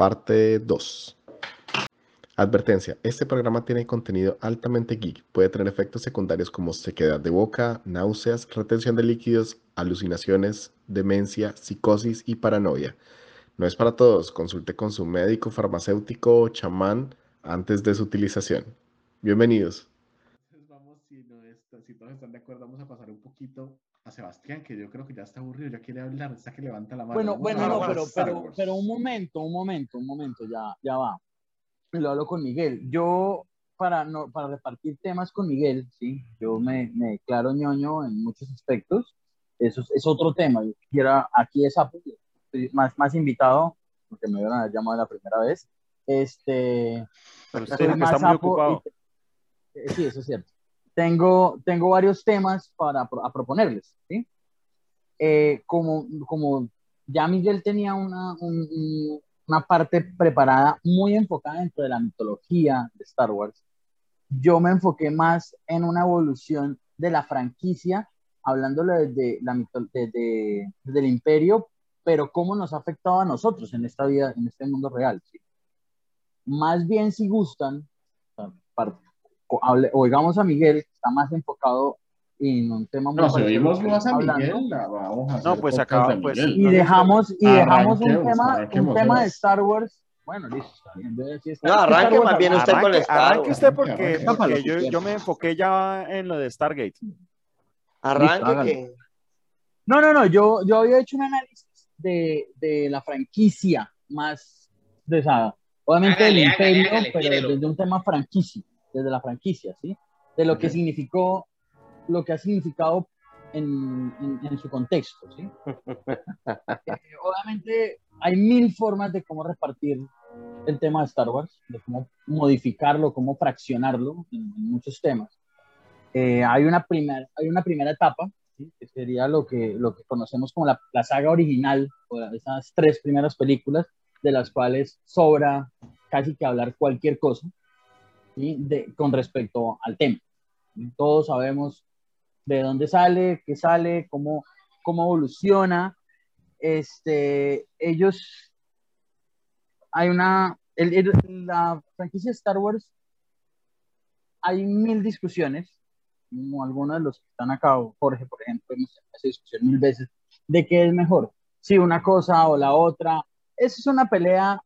parte 2. Advertencia, este programa tiene contenido altamente geek, puede tener efectos secundarios como sequedad de boca, náuseas, retención de líquidos, alucinaciones, demencia, psicosis y paranoia. No es para todos, consulte con su médico, farmacéutico o chamán antes de su utilización. Bienvenidos. vamos, si, todos están de acuerdo, vamos a pasar un poquito a Sebastián, que yo creo que ya está aburrido, ya quiere hablar, está que levanta la mano. Bueno, bueno, no, pero, pero, pero un momento, un momento, un momento, ya, ya va lo hablo con Miguel. Yo, para, no, para repartir temas con Miguel, ¿sí? yo me, me declaro ñoño en muchos aspectos. Eso es, otro tema. Yo quiero, aquí es más, más invitado, porque me haber llamado la primera vez. Este, Pero usted está muy ocupado. Eh, sí, eso es cierto. Tengo, tengo varios temas para a proponerles. ¿sí? Eh, como, como ya Miguel tenía una, un, una parte preparada muy enfocada dentro de la mitología de Star Wars. Yo me enfoqué más en una evolución de la franquicia, hablándolo desde, la desde, el imperio, pero cómo nos ha afectado a nosotros en esta vida, en este mundo real. Más bien, si gustan, oigamos a Miguel, que está más enfocado en un tema muy no, si oímos más a Miguel, la vamos a hacer No, pues acá, pues, y dejamos, y dejamos un tema, un tema de Star Wars. Bueno, listo, está bien. no, arranque más bien usted con el Star Wars. Arranque usted porque, porque yo, yo, me enfoqué ya en lo de Stargate. Arranque No, no, no, yo, yo había hecho un análisis de, de la franquicia más de esa, obviamente del imperio, pero desde un tema franquicia, desde la franquicia, ¿sí? De lo que significó lo que ha significado en, en, su contexto. ¿sí? Eh, obviamente hay mil formas de cómo repartir el tema de Star Wars, de cómo modificarlo, cómo fraccionarlo en, muchos temas. Eh, hay, una primer, hay una primera etapa, que sería lo que, lo que conocemos como la, la saga original, o esas tres primeras películas, de las cuales sobra casi que hablar cualquier cosa de, con respecto al tema. Todos sabemos de dónde sale, qué sale, cómo, cómo evoluciona. Este, ellos, hay una, la franquicia Star Wars, hay mil discusiones, como algunos de los que están acá, Jorge, por ejemplo, hemos esa discusión mil veces, de qué es mejor, si una cosa o la otra. Esa es una pelea,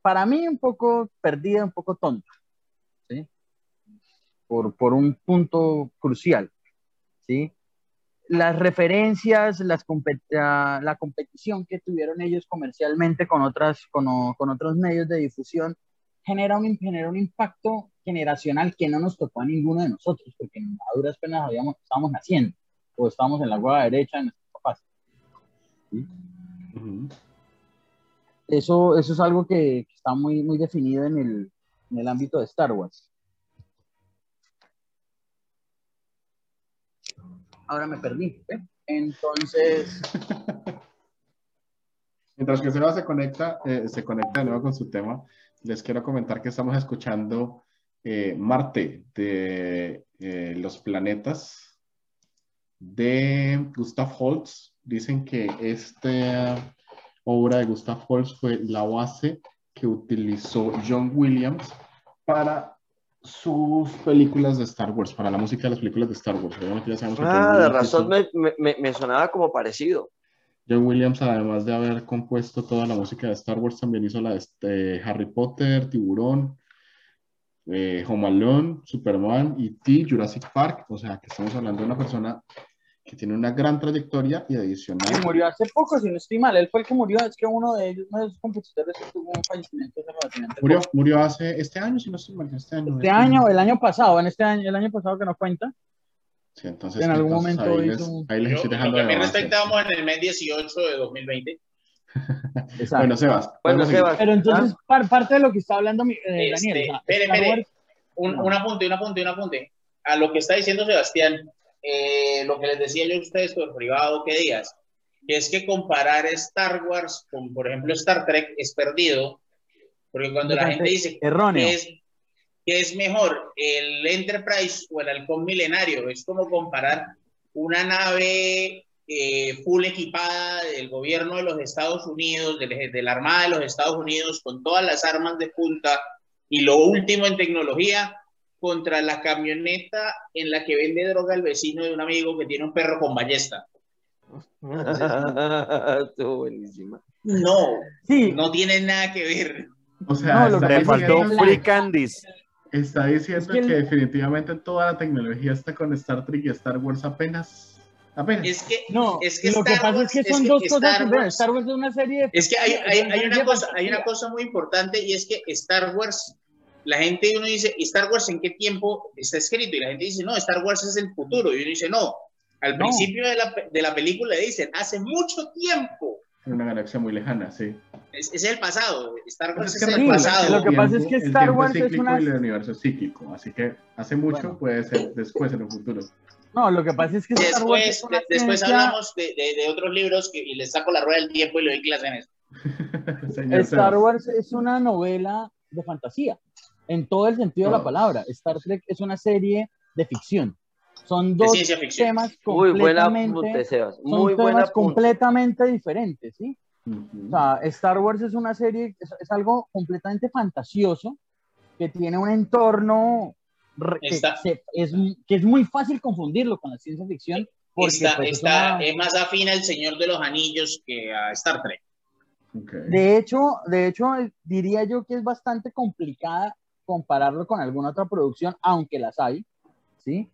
para mí, un poco perdida, un poco tonta. Por, por un punto crucial. ¿sí? Las referencias, las la competición que tuvieron ellos comercialmente con, otras, con, con otros medios de difusión genera un, genera un impacto generacional que no nos tocó a ninguno de nosotros, porque a duras penas habíamos, estábamos naciendo o estábamos en la hueva derecha de nuestros papás. eso, eso es algo que, está muy, muy definido en el, en el ámbito de Star Wars. Ahora me perdí. ¿eh? Entonces... Mientras que Seba se conecta, eh, se conecta de nuevo con su tema, les quiero comentar que estamos escuchando eh, Marte de los planetas de Gustav Holst. Dicen que esta obra de Gustav Holst fue la base que utilizó John Williams para sus películas de Star Wars, para la música de las películas de Star Wars. ah, de razón me, me, me, sonaba como parecido. John Williams, además de haber compuesto toda la música de Star Wars, también hizo la de este, Harry Potter, Tiburón, eh, Home Alone, Superman, E.T., Jurassic Park. O sea, que estamos hablando de una persona que tiene una gran trayectoria y adicional. Y murió hace poco, si no estoy mal. Él fue el que murió, es que uno de ellos, uno de esos compositores, tuvo un fallecimiento Murió, murió hace este año, si no estoy mal. Este año, este, este año, el año pasado, en este año, el año pasado que no cuenta. Sí, entonces. En algún momento ahí, les, ahí les estoy dejando. Lo que respectamos en el mes 18 de 2020. Exacto. Bueno, Sebas. Bueno, Sebas. Pero entonces, parte de lo que está hablando eh, Daniel. Este, espere, espere. Un, un apunte, un apunte, un apunte. A lo que está diciendo Sebastián, eh, lo que les decía yo a ustedes por privado, ¿qué días? Que es que comparar Star Wars con, por ejemplo, Star Trek es perdido, porque cuando la gente dice que es, que es mejor el Enterprise o el halcón milenario, es como comparar una nave eh, full equipada del gobierno de los Estados Unidos, de, la Armada de los Estados Unidos, con todas las armas de punta y lo último en tecnología contra la camioneta en la que vende droga el vecino de un amigo que tiene un perro con ballesta. Estuvo buenísima. No, sí. no tiene nada que ver. O sea, no, le faltó Free Candies. Está diciendo que, definitivamente toda la tecnología está con Star Trek y Star Wars apenas. Apenas. Es que, no, es que lo que pasa es que son dos cosas Star Wars es una serie. Es que hay, hay, hay una cosa, hay una cosa muy importante y es que Star Wars, la gente uno dice, ¿Star Wars en qué tiempo está escrito? Y la gente dice, no, Star Wars es el futuro. Y uno dice, no. Al principio de la, de la película dicen, hace mucho tiempo. En una galaxia muy lejana, sí. Es, es el pasado. Star Wars es, el pasado. Lo que pasa es que Star Wars es una. Y el universo es cíclico, así que hace mucho puede ser después en un futuro. No, lo que pasa es que Star después, Wars es después hablamos de, de, de, otros libros que, y les saco la rueda del tiempo y le doy clase en eso. Star Wars es una novela de fantasía, en todo el sentido de la palabra. Star Trek es una serie de ficción. Son dos temas completamente, muy buena, muy son temas completamente diferentes, ¿sí? O sea, Star Wars es una serie, es, algo completamente fantasioso, que tiene un entorno que, es, que es muy fácil confundirlo con la ciencia ficción. Porque, está, pues, está es, más afín al Señor de los Anillos que a Star Trek. De hecho, de hecho, diría yo que es bastante complicada compararlo con alguna otra producción, aunque las hay, ¿sí?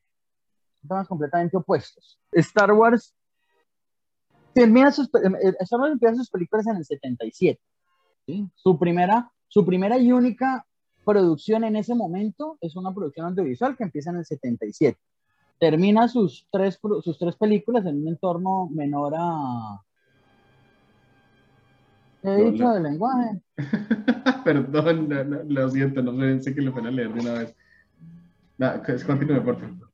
Temas completamente opuestos. Star Wars termina sus, eh, Star Wars empieza sus películas en el 77. ¿sí? Su, primera, su primera y única producción en ese momento es una producción audiovisual que empieza en el 77. Termina sus tres, sus tres películas en un entorno menor a... He dicho de lenguaje. Perdón, lo siento, no sé que lo van a leer de una vez. continúe, por favor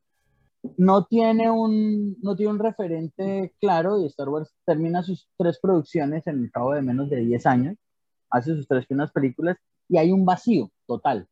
no tiene un, no tiene un referente claro y Star Wars termina sus tres producciones en el cabo de menos de 10 años, hace sus tres primeras películas y hay un vacío total.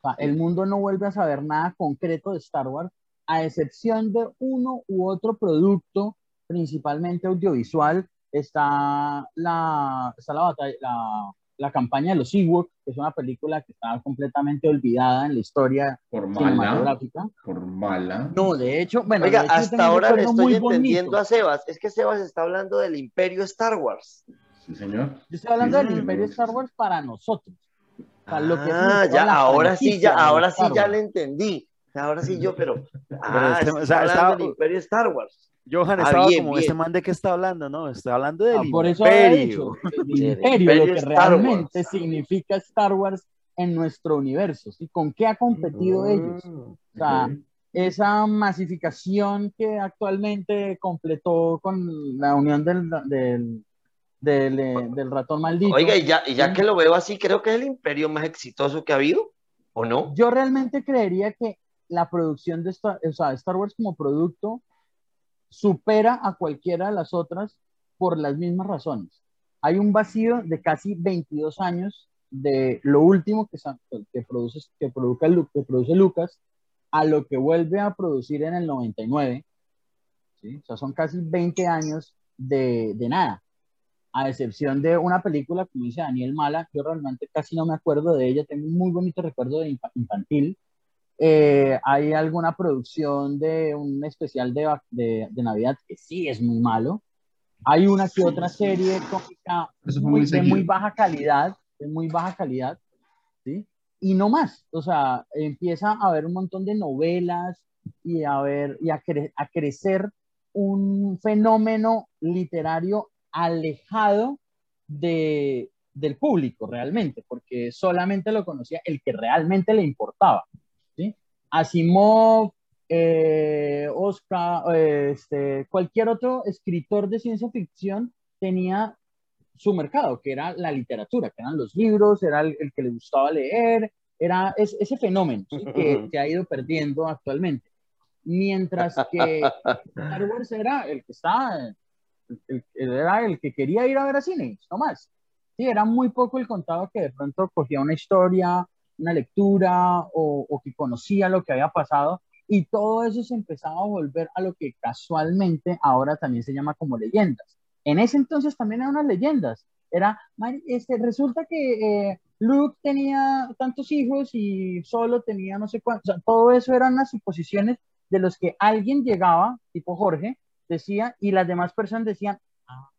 O sea, el mundo no vuelve a saber nada concreto de Star Wars, a excepción de uno u otro producto, principalmente audiovisual. Está la, está la, batalla, la, la campaña de los Ewoks, que es una película que estaba completamente olvidada en la historia por cinematográfica. Por mala. No, de hecho, bueno, Oiga, hasta ahora le estoy entendiendo a Sebas. Es que Sebas está hablando del Imperio Star Wars. Sí, señor. Yo estoy hablando del Imperio Star Wars para nosotros. ah, ya, ahora sí, ya, ahora sí ya le entendí. Ahora sí yo, pero. Ah, pero este, está hablando del Imperio Star Wars. Johan ah, estaba como este man de qué está hablando, ¿no? Está hablando del ah, por eso imperio. el imperio, lo que realmente significa Star Wars en nuestro universo, ¿sí? ¿Con qué ha competido mm, ellos? O sea, esa masificación que actualmente completó con la unión del, del, del, eh, del ratón maldito. Oiga, y ya, y ya que lo veo así, creo que es el imperio más exitoso que ha habido, ¿o no? Yo realmente creería que la producción de Star, o sea, Star Wars como producto supera a cualquiera de las otras por las mismas razones. Hay un vacío de casi 22 años de lo último que, que, produce, que, produce, que produce Lucas a lo que vuelve a producir en el 99. ¿sí? O sea, son casi 20 años de, nada a excepción de una película, como dice Daniel Mala, yo realmente casi no me acuerdo de ella, tengo un muy bonito recuerdo de infantil, eh, hay alguna producción de un especial de, de, de, Navidad que sí es muy malo. Hay una que otra serie cómica muy, de muy baja calidad, de muy baja calidad, ¿sí? Y no más. O sea, empieza a haber un montón de novelas y a, ver, y a, a crecer un fenómeno literario alejado de, del público realmente, porque solamente lo conocía el que realmente le importaba. Asimov, eh, Oscar, este, cualquier otro escritor de ciencia ficción tenía su mercado, que era la literatura, que eran los libros, era el, que le gustaba leer, era ese fenómeno que se ha ido perdiendo actualmente. Mientras que Star Wars era el que estaba, era el que quería ir a ver a cine, no más. Sí, era muy poco el contado que de pronto cogía una historia, una lectura o, que conocía lo que había pasado y todo eso se empezaba a volver a lo que casualmente ahora también se llama como leyendas. En ese entonces también eran unas leyendas. Era, este, resulta que eh, Luke tenía tantos hijos y solo tenía no sé cuántos. O sea, todo eso eran las suposiciones de los que alguien llegaba, tipo Jorge, decía, y las demás personas decían, ah,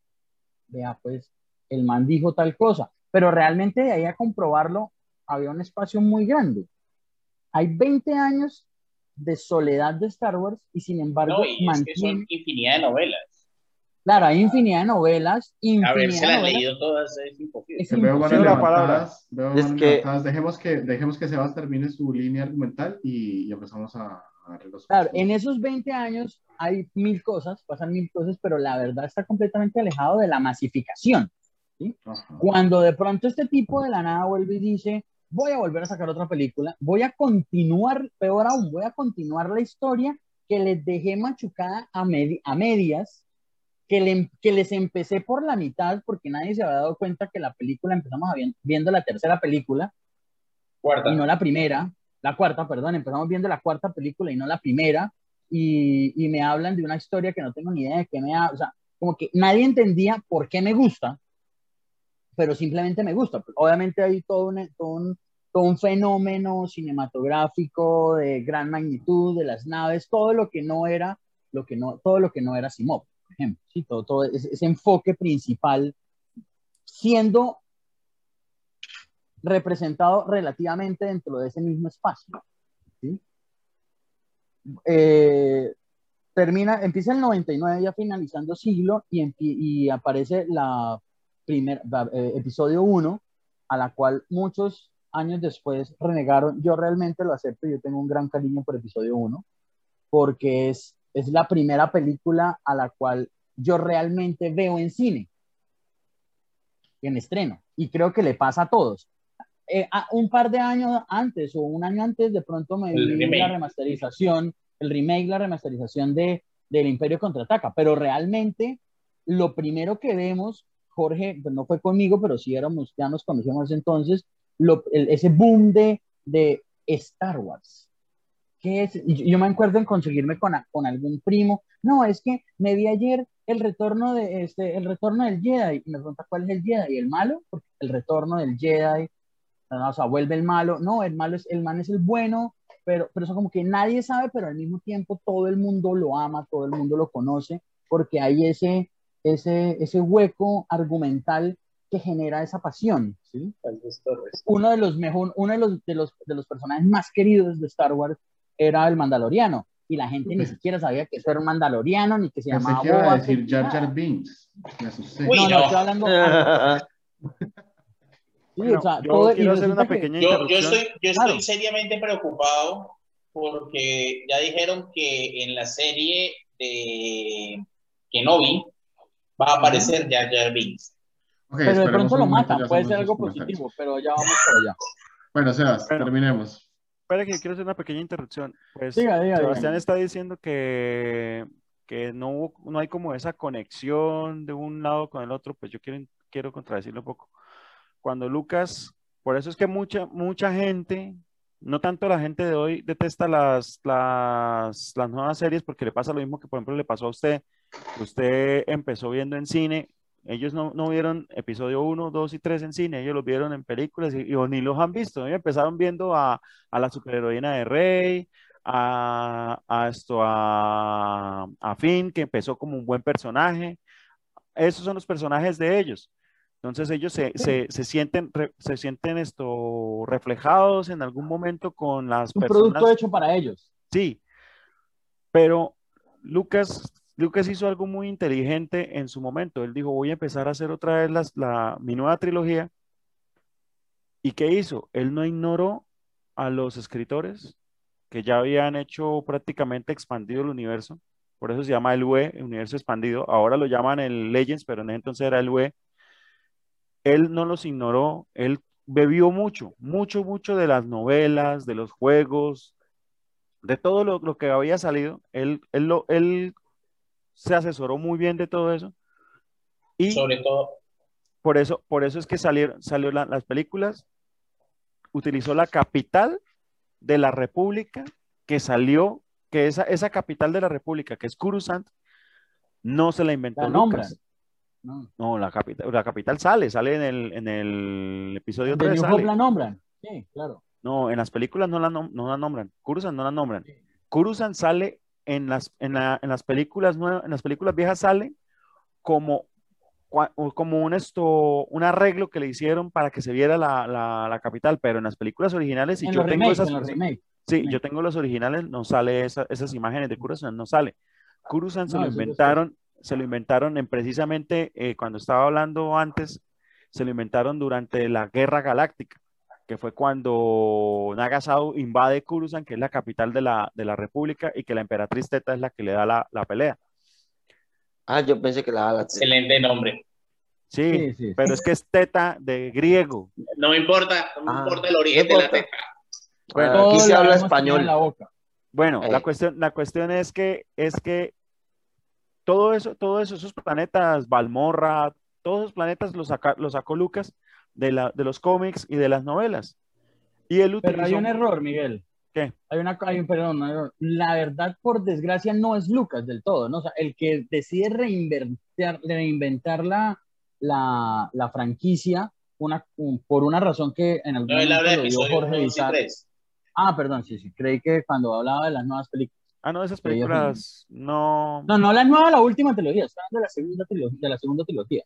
vea, pues el man dijo tal cosa. Pero realmente de ahí a comprobarlo había un espacio muy grande. Hay 20 años de soledad de Star Wars y sin embargo no, mantiene... infinidad de novelas. Claro, hay infinidad de novelas. Infinidad Haberse las leído todas es imposible. Es veo la palabra. es que... Dejemos que, dejemos que Sebas termine su línea argumental y, empezamos a, a los Claro, en esos 20 años hay mil cosas, pasan mil cosas, pero la verdad está completamente alejado de la masificación. ¿sí? Cuando de pronto este tipo de la nada vuelve y dice, voy a volver a sacar otra película, voy a continuar, peor aún, voy a continuar la historia que les dejé machucada a, a medias que, que, les empecé por la mitad porque nadie se había dado cuenta que la película empezamos viendo la tercera película cuarta. y no la primera, la cuarta, perdón, empezamos viendo la cuarta película y no la primera y, y me hablan de una historia que no tengo ni idea de qué me ha, o sea, como que nadie entendía por qué me gusta, pero simplemente me gusta. Obviamente hay todo un, todo un, todo un fenómeno cinematográfico de gran magnitud, de las naves, todo lo que no era, lo que no, todo lo que no era Simov ejemplo, ¿sí? todo, ese, enfoque principal siendo representado relativamente dentro de ese mismo espacio. Eh, termina, empieza el 99 ya finalizando siglo y, y aparece la primer eh, episodio 1 a la cual muchos años después renegaron. Yo realmente lo acepto, yo tengo un gran cariño por episodio 1 porque es es la primera película a la cual yo realmente veo en cine, en estreno, y creo que le pasa a todos. Eh, un par de años antes o un año antes, de pronto me vi la remasterización, el remake, la remasterización de del Imperio Contraataca, pero realmente lo primero que vemos, Jorge, pues no fue conmigo, pero sí éramos, ya nos conocíamos entonces, ese boom de, de Star Wars. Yo me acuerdo en conseguirme con, con algún primo, no, es que me vi ayer el retorno de este, el retorno del Jedi, y me pregunta cuál es el Jedi, el malo, porque el retorno del Jedi, o sea, vuelve el malo, no, el malo es, el man es el bueno, pero, pero eso como que nadie sabe, pero al mismo tiempo todo el mundo lo ama, todo el mundo lo conoce, porque hay ese, ese, ese hueco argumental que genera esa pasión, ¿sí? Uno de los mejor, uno de los, de los, de los personajes más queridos de Star Wars era el Mandaloriano. Y la gente ni siquiera sabía que eso era un Mandaloriano, ni que se llamaba. Que iba a decir Jar Jar Binks. Me asusté. no, no, estoy hablando. sí, o sea, yo todo, quiero hacer una pequeña yo, yo, estoy, yo estoy seriamente preocupado porque ya dijeron que en la serie de Kenobi va a aparecer Jar Jar Binks. Okay, pero de pronto lo matan, puede ser algo positivo, pero ya vamos por allá. Bueno, Sebas, terminemos. Espera que quiero hacer una pequeña interrupción. Pues Sebastián está diciendo que, que no, no hay como esa conexión de un lado con el otro, pues yo quiero, quiero contradecirlo un poco. Cuando Lucas, por eso es que mucha, mucha gente, no tanto la gente de hoy, detesta las, las, las nuevas series porque le pasa lo mismo que, por ejemplo, le pasó a usted. Usted empezó viendo en cine, ellos no, no, vieron episodio 1, 2 y 3 en cine, ellos los vieron en películas y, ni los han visto. Ellos empezaron viendo a, a, la superheroína de Rey, a, a esto, a, a, Finn, que empezó como un buen personaje. Esos son los personajes de ellos. Entonces ellos se, se, se sienten, se sienten esto reflejados en algún momento con las un producto hecho para ellos. Sí, pero Lucas Lucas hizo algo muy inteligente en su momento. Él dijo, voy a empezar a hacer otra vez la, mi nueva trilogía. ¿Y qué hizo? Él no ignoró a los escritores que ya habían hecho prácticamente expandido el universo. Por eso se llama el UE, el universo expandido. Ahora lo llaman el Legends, pero en ese entonces era el UE. Él no los ignoró. Él bebió mucho, mucho, mucho de las novelas, de los juegos, de todo lo, lo que había salido. Él, él, lo, él se asesoró muy bien de todo eso. Y sobre todo. Por eso, por eso es que salieron, salió las películas, utilizó la capital de la República que salió que esa, esa capital de la República, que es Coruscant, no se la inventó Lucas. No. la capital, la capital sale, sale en el, en el episodio 3. la nombran? Sí, claro. No, en las películas no la, no la nombran. Coruscant no la nombran. Sí. sale en las, en, las películas en las películas viejas sale como como un, esto, un arreglo que le hicieron para que se viera la, la, capital, pero en las películas originales, y yo tengo esas, sí, yo tengo los originales, no sale esas imágenes de Kurusan, no sale. Kurusan se lo inventaron, se lo inventaron en precisamente eh, cuando estaba hablando antes, se lo inventaron durante la Guerra Galáctica, que fue cuando Nagasau invade Kurusan, que es la capital de la, de la República, y que la emperatriz Teta es la que le da la, la pelea. Ah, yo pensé que la daba Excelente nombre. Sí, pero es que es teta de griego. No me importa, no me ah, importa el origen de la teta. Bueno, aquí se habla español. La boca. Bueno, la cuestión, la cuestión es que es que todo eso, todo eso, esos planetas, Balmorra, todos esos planetas los, los sacó Lucas de, la, de los cómics y de las novelas. Y él Pero hay un error, Miguel. Hay una, hay un, perdón, la verdad, por desgracia, no es Lucas del todo, ¿no? O sea, el que decide reinventar, reinventar la, la, la franquicia una, por una razón que en algún momento lo dio Jorge Ah, perdón, sí, sí, creí que cuando hablaba de las nuevas películas. Ah, no, esas películas no... No, no la nueva, la última trilogía, está hablando de la segunda trilogía. De la segunda trilogía.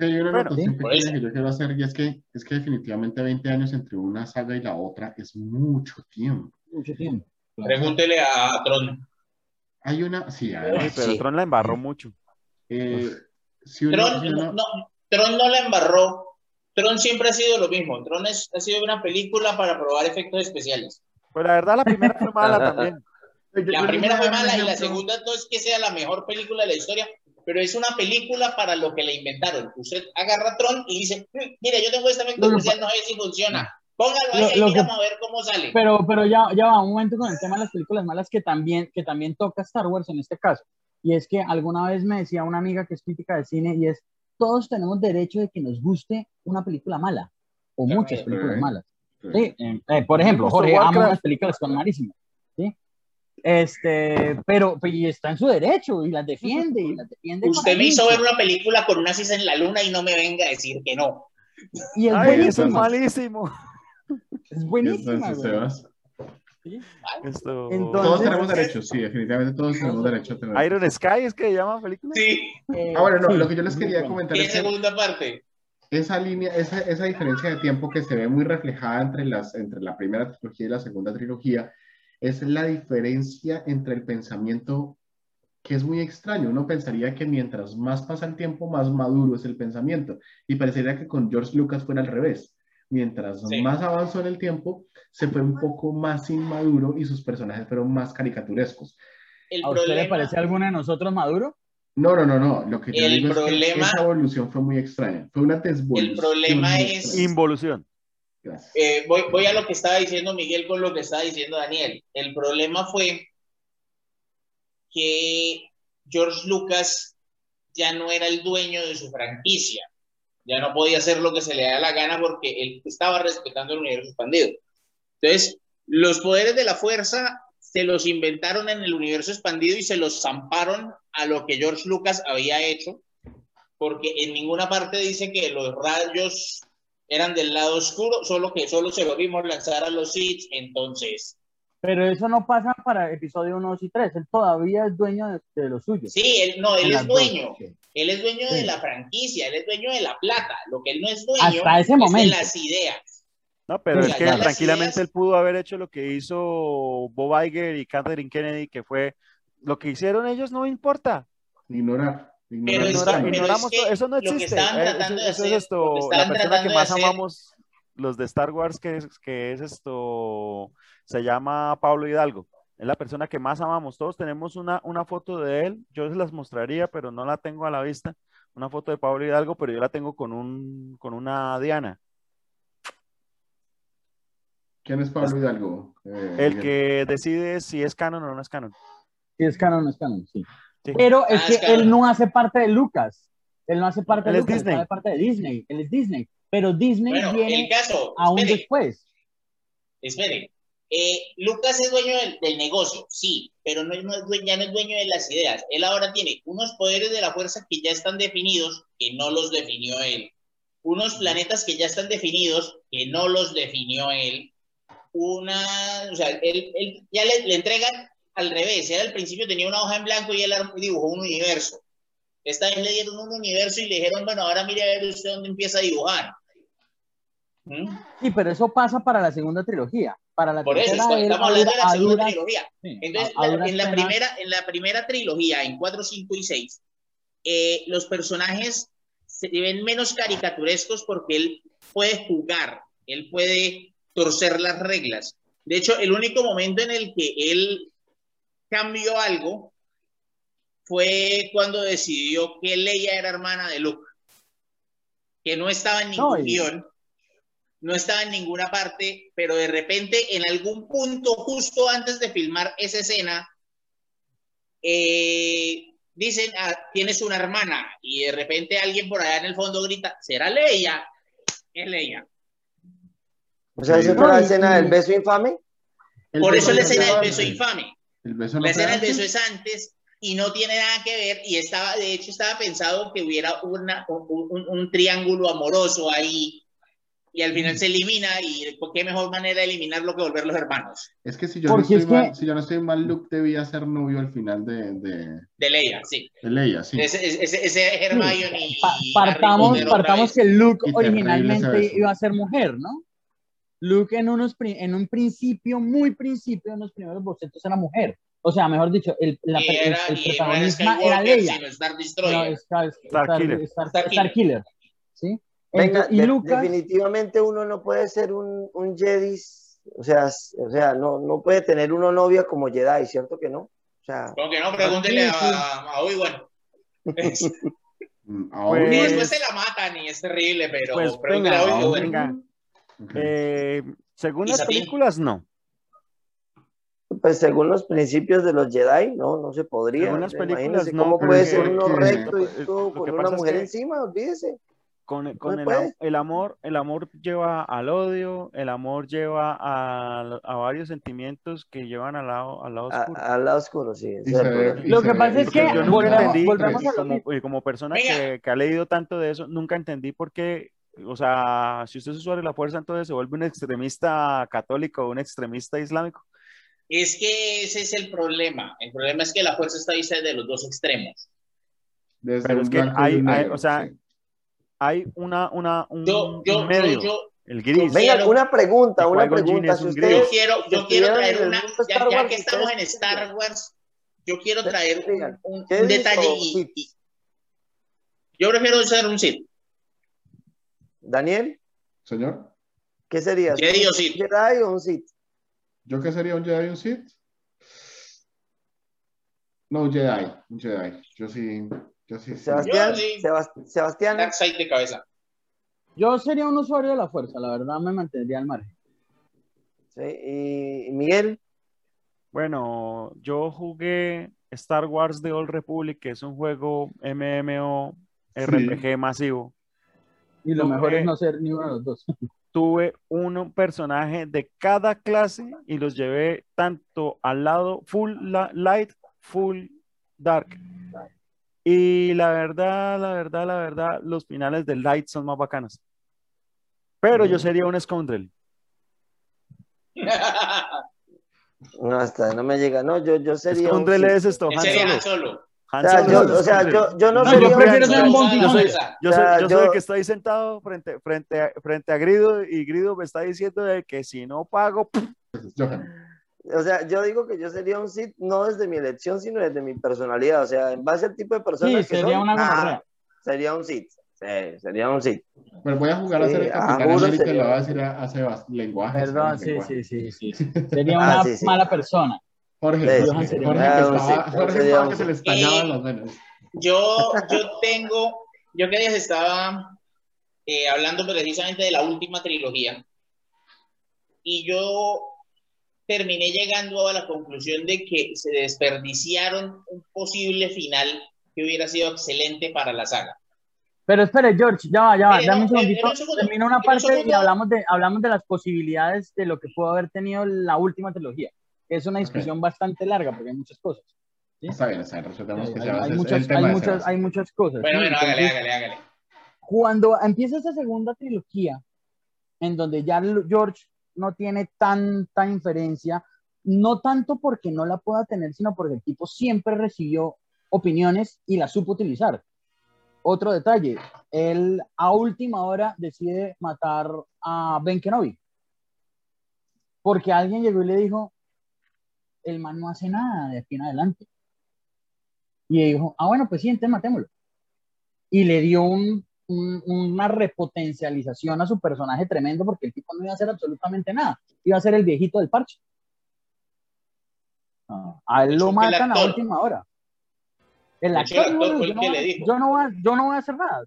Hay una bueno, que yo quiero hacer y es que, es que definitivamente 20 años entre una saga y la otra es mucho tiempo. Mucho tiempo. Pregúntele a Tron. Hay una, sí, pero Tron la embarró mucho. Eh, Tron, no, Tron no la embarró. Tron siempre ha sido lo mismo. Tron es, ha sido una película para probar efectos especiales. Pues la verdad, la primera fue mala también. La primera fue mala y la segunda no es que sea la mejor película de la historia, pero es una película para lo que le inventaron. Usted agarra Tron y dice, mm, mire, yo tengo esta efecto especial, no sé si funciona. Póngalo ahí y vamos a ver cómo sale. Pero, pero ya, ya va un momento con el tema de las películas malas que también, que también toca Star Wars en este caso. Y es que alguna vez me decía una amiga que es crítica de cine y es, todos tenemos derecho de que nos guste una película mala o muchas películas malas. ¿sí? Eh, eh, por ejemplo, Jorge ama las películas con malísimas. Este, pero y está en su derecho y las defiende y las defiende. Usted me hizo ver una película con nazis en la luna y no me venga a decir que no. Y es Ay, eso es malísimo. Es buenísima. todos tenemos derecho, sí, definitivamente todos tenemos derecho a tener. Iron Sky es que llama película. Sí. ah, bueno, no, lo que yo les quería comentar es segunda parte. Esa línea, esa, esa diferencia de tiempo que se ve muy reflejada entre, las, entre la primera trilogía y la segunda trilogía, es la diferencia entre el pensamiento que es muy extraño. Uno pensaría que mientras más pasa el tiempo, más maduro es el pensamiento. Y parecería que con George Lucas fuera al revés. Mientras más avanzó en el tiempo, se fue un poco más inmaduro y sus personajes fueron más caricaturescos. ¿A usted le parece alguno de nosotros maduro? No, no, no, no. Lo que yo digo es que esa evolución fue muy extraña. Fue una desvolución. El problema es... Involución. Eh, voy, voy, a lo que estaba diciendo Miguel con lo que estaba diciendo Daniel. El problema fue que George Lucas ya no era el dueño de su franquicia. Ya no podía hacer lo que se le da la gana porque él estaba respetando el universo expandido. Entonces, los poderes de la fuerza se los inventaron en el universo expandido y se los zamparon a lo que George Lucas había hecho, porque en ninguna parte dice que los rayos eran del lado oscuro, solo que solo se lo vimos lanzar a los Sith, entonces. Pero eso no pasa para episodio 1, 2 y 3, él todavía es dueño de, de lo suyo. Sí, él, no, él es dueño, él es dueño de la franquicia, él es dueño de la plata, lo que él no es dueño Hasta ese momento. es de las ideas. No, pero es que tranquilamente él pudo haber hecho lo que hizo Bob Iger y Catherine Kennedy, que fue lo que hicieron ellos, no importa. Ignorar. Pero ignoramos, eso no existe. Eh, eso, es esto, la persona que más amamos, los de Star Wars, que es, que es esto, se llama Pablo Hidalgo. Es la persona que más amamos. Todos tenemos una, una foto de él. Yo se las mostraría, pero no la tengo a la vista. Una foto de Pablo Hidalgo, pero yo la tengo con, un, con una Diana. ¿Quién es Pablo Hidalgo? Eh, el que decide si es canon o no es canon. Si es canon o no es canon, sí. Pero es ah, que él no hace parte de Lucas. Él no hace parte de Lucas, Disney. hace parte de Disney. Él es Disney. Pero Disney viene caso, aún después. Espere. Eh, Lucas es dueño del, negocio, sí, pero no, ya no es dueño de las ideas. Él ahora tiene unos poderes de la fuerza que ya están definidos, que no los definió él. Unos planetas que ya están definidos, que no los definió él. Una, o sea, él, ya le, le, entregan al revés. Él al principio tenía una hoja en blanco y él dibujó un universo. Esta vez le dieron un universo y le dijeron, bueno, ahora mire a ver usted dónde empieza a dibujar. ¿Mm? Sí, pero eso pasa para la segunda trilogía. Para la Por eso estamos hablando de la segunda trilogía. Entonces, en, la primera, en la primera trilogía, en 4, 5 y 6, eh, los personajes se ven menos caricaturescos porque él puede jugar, él puede torcer las reglas. De hecho, el único momento en el que él cambió algo fue cuando decidió que Leia era hermana de Luke, que no estaba en ningún guion, no estaba en ninguna parte, pero de repente en algún punto, justo antes de filmar esa escena, eh, dicen, ah, tienes una hermana, y de repente alguien por allá en el fondo grita, ¿será Leia? Es Leia. O sea, ¿esa fue la escena del beso infame? Por eso la escena del beso infame. La escena del beso es antes y no tiene nada que ver y estaba, de hecho, estaba pensado que hubiera una, un, triángulo amoroso ahí y al final se elimina y qué mejor manera de eliminarlo que volver los hermanos. Es que si yo, no estoy, mal, si yo no estoy mal, Luke debía ser novio al final de... De, de Leia, sí. De Leia, sí. Ese, ese, ese Hermione y... partamos, partamos que Luke originalmente iba a ser mujer, ¿no? Luke en, unos, en un principio, muy principio, en los primeros bocetos era mujer. O sea, mejor dicho, el, la, era, el, protagonista era Leia. Star Destroyer. No, Star, Star, Killer. Star, Killer. ¿Sí? Venga, y Lucas, definitivamente uno no puede ser un, un Jedi, o sea, o sea no, no puede tener una novia como Jedi, ¿cierto que no? O sea, que no, pregúntele a, a Obi-Wan. pues, y después se la matan y es terrible, pero pues, pregúntele venga, Eh, según las películas, no. Pues según los principios de los Jedi, no, no se podría. Según las películas, no. ¿Cómo puede ser uno recto y todo con una mujer encima? Olvídese. Con, con el, el, amor, el amor lleva al odio, el amor lleva a, a varios sentimientos que llevan al lado, al lado oscuro. al lado oscuro, sí. Lo que pasa es que yo nunca entendí, como, como, persona que, que, ha leído tanto de eso, nunca entendí por qué o sea, si usted es usuario de la fuerza, entonces se vuelve un extremista católico o un extremista islámico. Es que ese es el problema. El problema es que la fuerza está vista desde los dos extremos. Pero es que hay, o sea, hay una, una, un, medio. el gris. Venga, una pregunta, una pregunta. Si yo quiero, yo quiero traer una, ya, que estamos en Star Wars, yo quiero traer un, detalle y, yo prefiero ser un Sith. Daniel. Señor. ¿Qué sería? Jedi o Sith. Jedi o un Sith. ¿Yo qué sería un Jedi o un Sith? No, un Jedi, un Jedi. Yo sí, yo sí. Sebastián, sí. Sebastián. de cabeza. Yo sería un usuario de la fuerza, la verdad me mantendría al margen. Sí, y Miguel. Bueno, yo jugué Star Wars The Old Republic, que es un juego MMO RPG masivo. Y lo mejor es no ser ni uno de los dos. Tuve un personaje de cada clase y los llevé tanto al lado full light, full dark. Y la verdad, la verdad, la verdad, los finales del light son más bacanos. Pero yo sería un scoundrel. No, hasta no me llega. No, yo, yo sería. Scoundrel es esto. Sería solo. O sea, yo, o sea, yo, yo no, sería yo prefiero ser un Yo soy, yo soy, yo soy el que estoy sentado frente, frente, a, frente a Grido y Grido me está diciendo de que si no pago... O sea, yo digo que yo sería un Sith no desde mi elección, sino desde mi personalidad. O sea, en base al tipo de persona sí, que sería una ah, sería un Sith. Sí, sería un Sith. Pero voy a jugar a ser el capitán América y le voy a decir a, a Sebas lenguaje. Perdón, sí, sí, sí, sí. Sería una ah, sí, sí. mala persona. Jorge, Jorge, Jorge, se le estallaban las venas. Yo, yo tengo, yo que días estaba eh, hablando precisamente de la última trilogía y yo terminé llegando a la conclusión de que se desperdiciaron un posible final que hubiera sido excelente para la saga. Pero espere, George, ya va, ya va, dame un segundito. Termino una parte y hablamos de, hablamos de las posibilidades de lo que pudo haber tenido la última trilogía. Es una discusión bastante larga porque hay muchas cosas. Está bien, está bien, respetamos que hay, hay, muchas, hay, muchas, hay muchas cosas. Bueno, bueno, hágale, hágale, hágale. Cuando empieza esa segunda trilogía, en donde ya George no tiene tanta inferencia, no tanto porque no la pueda tener, sino porque el tipo siempre recibió opiniones y las supo utilizar. Otro detalle, él a última hora decide matar a Ben Kenobi. Porque alguien llegó y le dijo, el man no hace nada de aquí en adelante. Y dijo, ah, bueno, pues sí, entonces matémoslo. Y le dio un, una repotencialización a su personaje tremendo porque el tipo no iba a hacer absolutamente nada. Iba a ser el viejito del parche. a él lo matan a última hora. El actor, yo, no, voy a, hacer nada.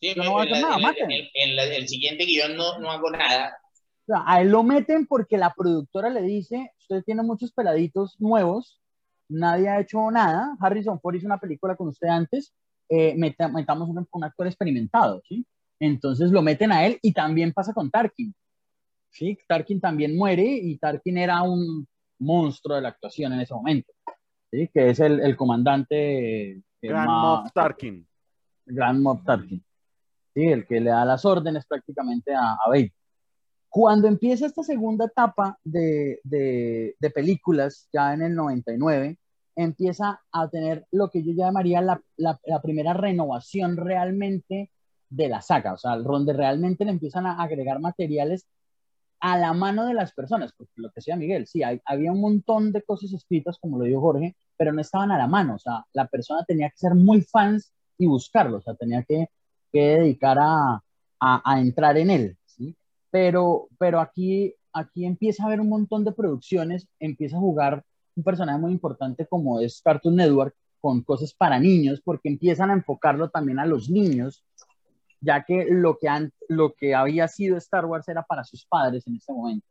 yo no voy a hacer nada. En, el siguiente guion no, no hago nada. A él lo meten porque la productora le dice, usted tiene muchos peladitos nuevos, nadie ha hecho nada. Harrison Ford hizo una película con usted antes, eh, metamos un, un, actor experimentado, ¿sí? Entonces lo meten a él y también pasa con Tarkin, ¿sí? Tarkin también muere y Tarkin era un monstruo de la actuación en ese momento, ¿sí? Que es el, el comandante... Grand Moff Tarkin. Grand Moff Tarkin, ¿sí? El que le da las órdenes prácticamente a, a Vader. Cuando empieza esta segunda etapa de, de, películas, ya en el 99, empieza a tener lo que yo llamaría la, la, primera renovación realmente de la saga, o sea, donde realmente le empiezan a agregar materiales a la mano de las personas, porque lo que decía Miguel, sí, había un montón de cosas escritas, como lo dijo Jorge, pero no estaban a la mano, o sea, la persona tenía que ser muy fans y buscarlo, o sea, tenía que, que dedicar a, a, entrar en él. Pero, pero aquí, aquí empieza a haber un montón de producciones, empieza a jugar un personaje muy importante como es Cartoon Network con cosas para niños, porque empiezan a enfocarlo también a los niños, ya que lo que, han, lo que había sido Star Wars era para sus padres en ese momento.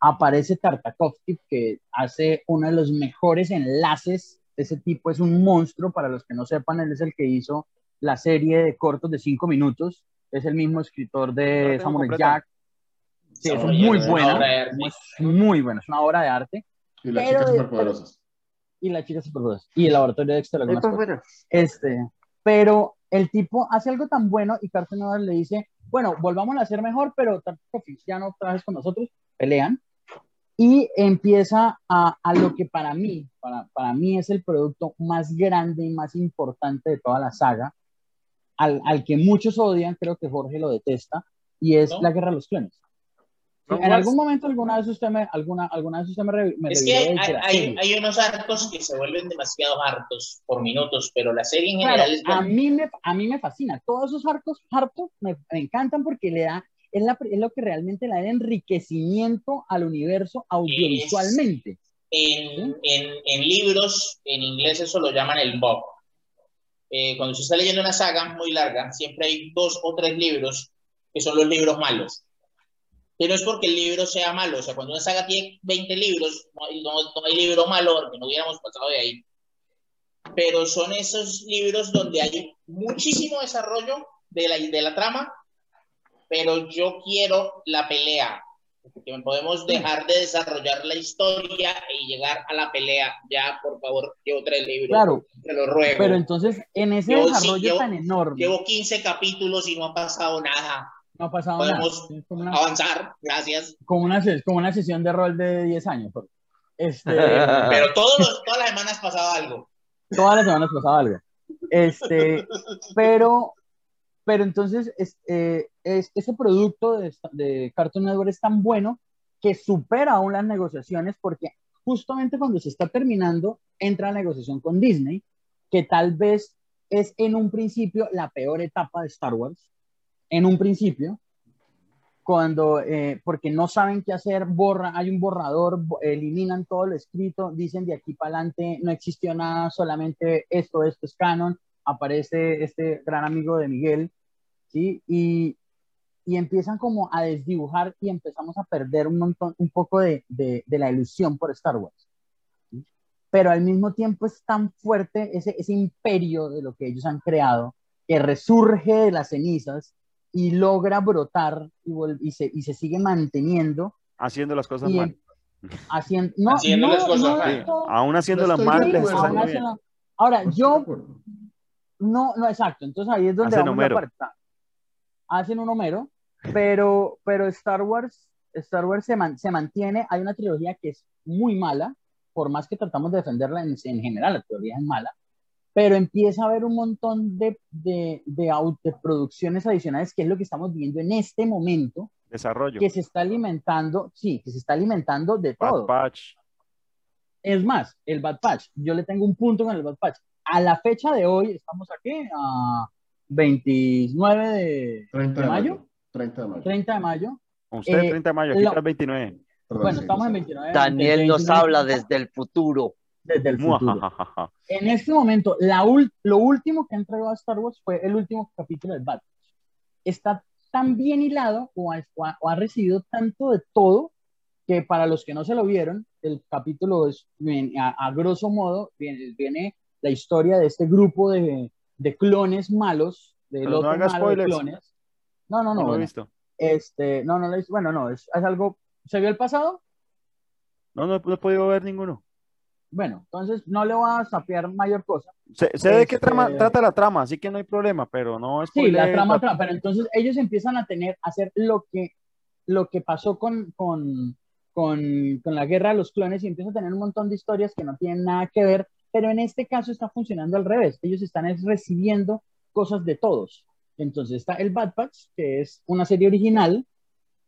Aparece Tartakovsky, que hace uno de los mejores enlaces. Ese tipo es un monstruo, para los que no sepan, él es el que hizo la serie de cortos de cinco minutos. Es el mismo escritor de Samurai Jack. Sí, es muy buena. Es muy buena, es una obra de arte. Y las chicas superpoderosas. Y las chicas superpoderosas. Y el laboratorio de Dexter. Este, pero el tipo hace algo tan bueno y Carson Network le dice, bueno, volvamos a hacer mejor, pero ya no trabajes con nosotros, pelean. Y empieza a, a lo que para mí, para, para, mí es el producto más grande y más importante de toda la saga, al, al que muchos odian, creo que Jorge lo detesta, y es la Guerra de los Clones en algún momento alguna vez usted me, alguna, alguna vez usted me, me Es que hay, hay, hay, unos hartos que se vuelven demasiado hartos por minutos, pero la serie en general es a mí me A mí me fascina. Todos esos hartos, hartos me, me encantan porque le da, es, la, es, lo que realmente le da enriquecimiento al universo audiovisualmente. En, en, en, libros, en inglés eso lo llaman el book. Eh, cuando se está leyendo una saga muy larga, siempre hay dos o tres libros que son los libros malos pero es porque el libro sea malo. O sea, cuando una saga tiene 20 libros, no hay, no, hay libro malo, porque no hubiéramos pasado de ahí. Pero son esos libros donde hay muchísimo desarrollo de la, de la trama, pero yo quiero la pelea. Que podemos dejar de desarrollar la historia y llegar a la pelea. Ya, por favor, llevo tres libros. Claro. Te lo ruego. Pero entonces, en ese desarrollo tan enorme. Llevo 15 capítulos y no ha pasado nada. No ha pasado Podemos nada. avanzar, gracias. Como una, como una sesión de rol de 10 años. Este... Pero todos todas las semanas pasaba algo. Todas las semanas pasaba algo. Este, pero, pero entonces es, eh, es, ese producto de, de Cartoon Network es tan bueno que supera aún las negociaciones porque justamente cuando se está terminando entra la negociación con Disney, que tal vez es en un principio la peor etapa de Star Wars, en un principio, cuando, eh, porque no saben qué hacer, borra, hay un borrador, eliminan todo lo escrito, dicen de aquí para adelante no existió nada, solamente esto, esto es canon, aparece este gran amigo de Miguel, ¿sí? Y, y empiezan como a desdibujar y empezamos a perder un montón, un poco de, de, de la ilusión por Star Wars. Pero al mismo tiempo es tan fuerte ese, ese imperio de lo que ellos han creado que resurge de las cenizas y logra brotar y, se, y se sigue manteniendo. Haciendo las cosas mal. Haciendo, no, haciendo las cosas mal. Aún haciendo las mal, Ahora, yo... No, no, exacto. Entonces ahí es donde Hacen vamos Homero. a Hacen un Homero, pero, pero Star Wars, Star Wars se, se mantiene. Hay una trilogía que es muy mala, por más que tratamos de defenderla en, en general, la trilogía es mala pero empieza a haber un montón de, de, de, producciones adicionales, que es lo que estamos viendo en este momento. Desarrollo. Que se está alimentando, sí, que se está alimentando de todo. Bad Patch. Es más, el Bad Patch, yo le tengo un punto con el Bad Patch. A la fecha de hoy, estamos aquí a 29 de, mayo. 30 de mayo. 30 de mayo. Usted 30 de mayo, aquí está el 29. bueno, estamos en 29. Daniel nos habla desde el futuro desde el futuro. en este momento, la lo último que ha entregado a Star Wars fue el último capítulo de Bad Está tan bien hilado o ha, recibido tanto de todo que para los que no se lo vieron, el capítulo es, a, grosso modo, viene, viene, la historia de este grupo de, de clones malos, de no hagas spoilers. clones. No, no, no. No lo he visto. Este, no, no. Bueno, no, es, es algo. ¿Se vio el pasado? No, no, no he podido ver ninguno. Bueno, entonces no le voy a sapear mayor cosa. Sé, de qué trama, este, trata la trama, así que no hay problema, pero no es Sí, la trama, trama, pero entonces ellos empiezan a tener, a hacer lo que, lo que pasó con, con, con, con la guerra de los clones y empiezan a tener un montón de historias que no tienen nada que ver, pero en este caso está funcionando al revés. Ellos están recibiendo cosas de todos. Entonces está el Bad Batch, que es una serie original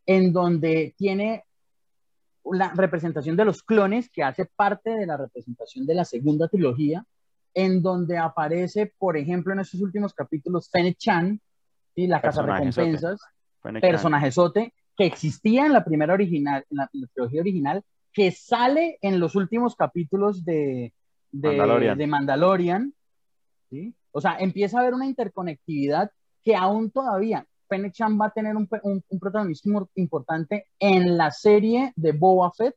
en donde tiene la representación de los clones, que hace parte de la representación de la segunda trilogía, en donde aparece, por ejemplo, en estos últimos capítulos, Fennec Chan, y la Casa Recompensas, personajezote, que existía en la primera original, en la, trilogía original, que sale en los últimos capítulos de, de Mandalorian. O sea, empieza a haber una interconectividad que aún todavía Chan va a tener un, un, protagonismo importante en la serie de Boba Fett.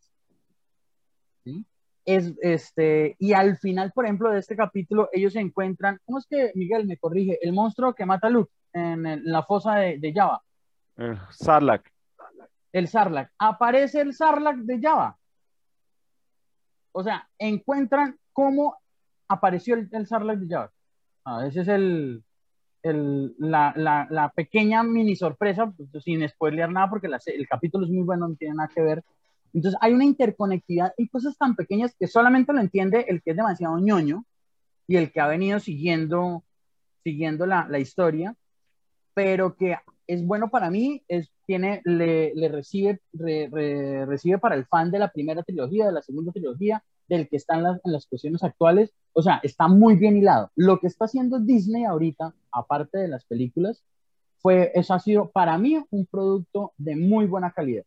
Es, este, y al final, por ejemplo, de este capítulo, ellos se encuentran, ¿cómo es que, Miguel, me corrige? El monstruo que mata a Luke en, la fosa de, Java. El Sarlacc. El Sarlacc. Aparece el Sarlacc de Java. O sea, encuentran cómo apareció el, el Sarlacc de Java. Ah, ese es el, el, la, la, la, pequeña mini sorpresa, pues, sin spoilear nada, porque el capítulo es muy bueno, no tiene nada que ver. Entonces hay una interconectividad y cosas tan pequeñas que solamente lo entiende el que es demasiado ñoño y el que ha venido siguiendo, siguiendo la, la historia, pero que es bueno para mí, es, tiene, le, le recibe, recibe para el fan de la primera trilogía, de la segunda trilogía, del que está en las, en las cuestiones actuales, o sea, está muy bien hilado. Lo que está haciendo Disney ahorita, aparte de las películas, fue, eso ha sido para mí un producto de muy buena calidad.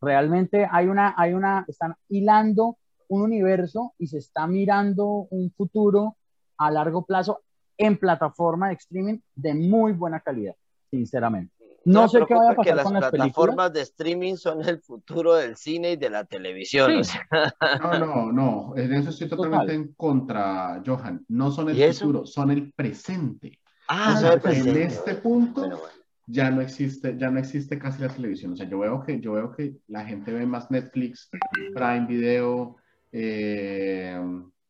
Realmente hay una, hay una, están hilando un universo y se está mirando un futuro a largo plazo en plataforma de streaming de muy buena calidad, sinceramente. No, sé qué vaya a pasar las con las plataformas de streaming son el futuro del cine y de la televisión. No, no, no. En eso estoy totalmente en contra, Johan. No son el futuro, son el presente. Ah, en este punto ya no existe, ya no existe casi la televisión. O sea, yo veo que, yo veo que la gente ve más Netflix, Prime Video, eh,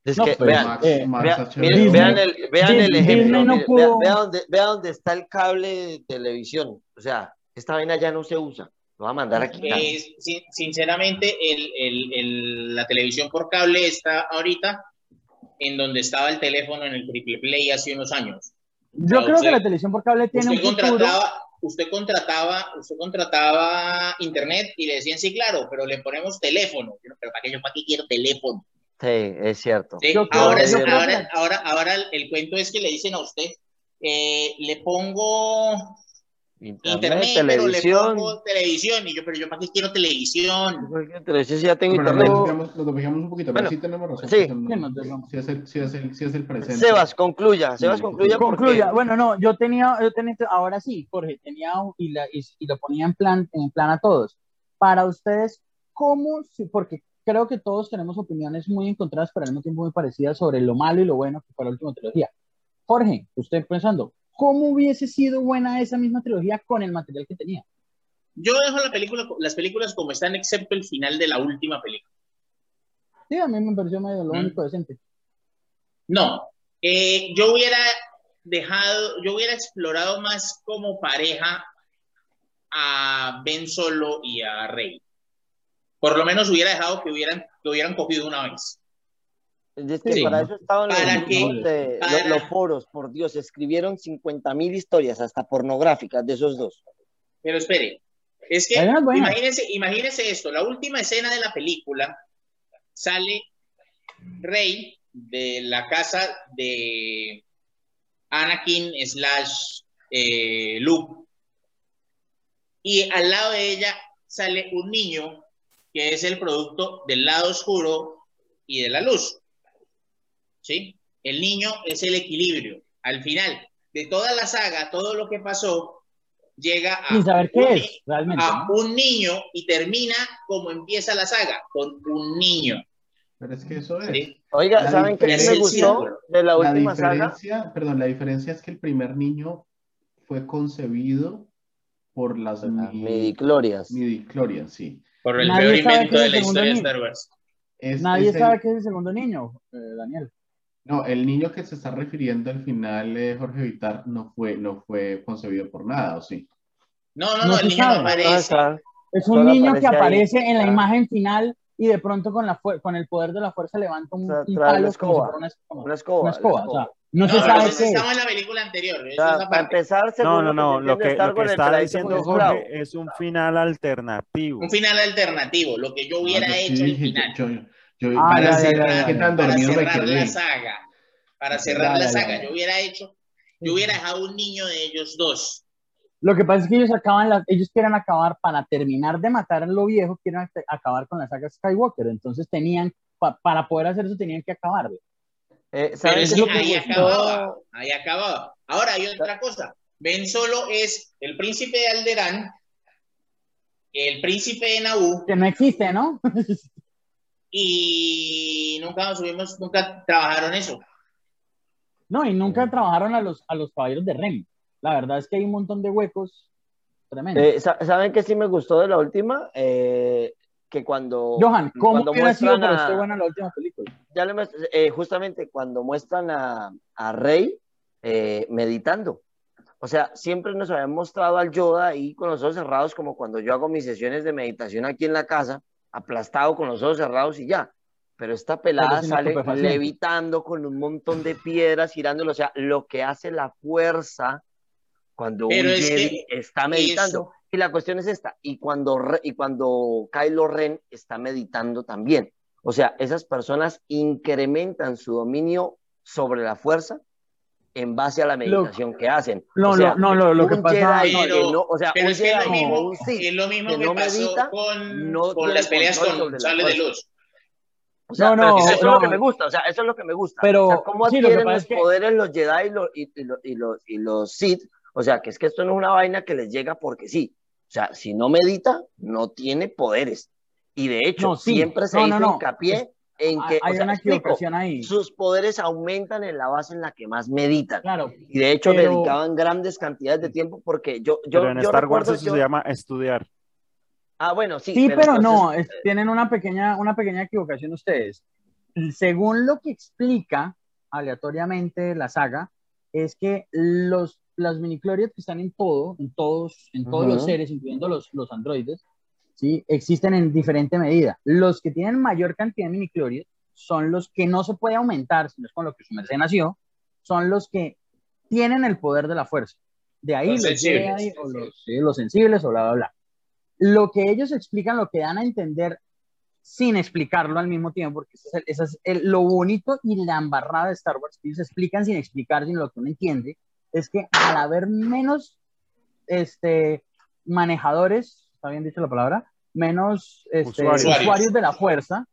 es que, vean, vean, el, vean el ejemplo. vean, dónde, dónde, está el cable de televisión. O sea, esta vaina ya no se usa. Lo va a mandar aquí. Eh, sinceramente, el, el, la televisión por cable está ahorita en donde estaba el teléfono en el triple play hace unos años. Yo creo que la televisión por cable tiene usted un contrataba, Usted contrataba, usted contrataba internet y le decían, sí, claro, pero le ponemos teléfono. Pero ¿para qué yo para qué quiero teléfono? Sí, es cierto. ahora, ahora, ahora, ahora, el cuento es que le dicen a usted, eh, le pongo internet, televisión. pero le pongo televisión. Y yo, pero yo para qué quiero televisión. Televisión ya tengo internet. Lo fijamos un poquito, pero sí tenemos razón. Sí. Sí, es el, sí, es el, sí es el presente. Sebas, concluya. Sebas, concluya. Concluya. Bueno, no, yo tenía, yo tenía, ahora sí, Jorge, tenía y, la, y, y lo ponía en plan, en plan a todos. Para ustedes, ¿cómo? Porque creo que todos tenemos opiniones muy encontradas, pero al mismo tiempo muy parecidas sobre lo malo y lo bueno que fue la última trilogía. Jorge, usted pensando, cómo hubiese sido buena esa misma trilogía con el material que tenía. Yo dejo la película, las películas como están, excepto el final de la última película. Sí, a mí me pareció medio lo mm. único decente. No, eh, yo hubiera dejado, yo hubiera explorado más como pareja a Ben Solo y a Rey. Por lo menos hubiera dejado que hubieran, que hubieran cogido una vez. Es que para eso estaban los, los, foros, por Dios, escribieron 50 mil historias, hasta pornográficas, de esos dos. Pero espere, es que imagínense, imagínense esto, la última escena de la película sale Rey de la casa de Anakin slash eh, Luke y al lado de ella sale un niño que es el producto del lado oscuro y de la luz. ¿Sí? El niño es el equilibrio. Al final de toda la saga, todo lo que pasó, llega a, un, niño y termina como empieza la saga, con un niño. Pero es que eso es. Oiga, ¿saben qué me gustó de la última saga? Perdón, la diferencia es que el primer niño fue concebido por las midiclorias. Midiclorias, sí. Por el peor invento de la historia de Star Wars. Nadie sabe qué es el segundo niño, eh, Daniel. No, el niño que se está refiriendo al final, de Jorge Vitar, no fue, no fue concebido por nada, ¿o sí? No, no, no, el niño no aparece. Es un niño que aparece en la ah. imagen final y de pronto con, la con el poder de la fuerza levanta un, palo escoba, una escoba. Una escoba. Una escoba, O sea, no, se sabe qué estaba en la película anterior. para empezar, no, no, no. Lo que, lo que está diciendo Jorge es un final alternativo. Un final alternativo. Lo que yo hubiera hecho al final. Yo, ah, para cerrar, la saga, para cerrar la saga, yo hubiera hecho, yo hubiera dejado un niño de ellos dos. Lo que pasa es que ellos acaban las, ellos quieren acabar para terminar de matar a lo viejo, quieren acabar con la saga Skywalker, entonces tenían, para poder hacer eso tenían que acabarlo. Eh, Pero es que ahí acababa, ahí acababa. Ahora hay otra cosa. Ben Solo es el príncipe de Alderán, el príncipe de Naboo. Que no existe, ¿no? y nunca subimos, nunca trabajaron eso. No, y nunca trabajaron a los, a los caballeros de Ren. La verdad es que hay un montón de huecos tremendos. Eh, ¿Saben qué sí me gustó de la última? Eh, que cuando. Johan, ¿cómo cuando hubiera sido a, buena la última película? Ya le, eh, justamente cuando muestran a, a Rey meditando. O sea, siempre nos habían mostrado al Yoda ahí con los ojos cerrados, como cuando yo hago mis sesiones de meditación aquí en la casa, aplastado con los ojos cerrados y ya. Pero esta pelada sale levitando con un montón de piedras, girándolo. O sea, lo que hace la fuerza cuando un está meditando. Y la cuestión es esta. Y cuando, y cuando Kylo Ren está meditando también. O sea, esas personas incrementan su dominio sobre la fuerza en base a la meditación que hacen. No, o sea, no, no, lo que pasa pero, o sea, es, que es lo mismo, es lo mismo que, no pasó medita, con, no con las peleas con Sale de Luz. O sea, no, no, eso es lo que me gusta, o sea, eso es lo que me gusta. Pero, o sea, cómo adquieren los poderes los Jedi y los, y, los, y, los, y los Sith, o sea, que es que esto no es una vaina que les llega porque sí. O sea, si no medita, no tiene poderes. Y de hecho, siempre se hizo hincapié en que hay una equivocación ahí. sus poderes aumentan en la base en la que más meditan. Claro, y de hecho dedicaban grandes cantidades de tiempo porque yo... yo pero en Star Wars eso se llama estudiar. Ah, bueno, sí. Sí, pero, no, tienen una pequeña, una pequeña equivocación ustedes. Según lo que explica aleatoriamente la saga, es que los, las miniclorias que están en todo, en todos, en todos los seres, incluyendo los, los androides, ¿sí? existen en diferente medida. Los que tienen mayor cantidad de miniclorias son los que no se puede aumentar, sino es con lo que su merced nació, son los que tienen el poder de la fuerza. De ahí los, sensibles. o los, los sensibles o bla, bla, bla lo que ellos explican, lo que dan a entender sin explicarlo al mismo tiempo, porque eso es, lo bonito y la embarrada de Star Wars, que ellos explican sin explicar, sin lo que uno entiende, es que al haber menos este, manejadores, ¿está bien dicho la palabra? Menos este, usuarios. de la fuerza,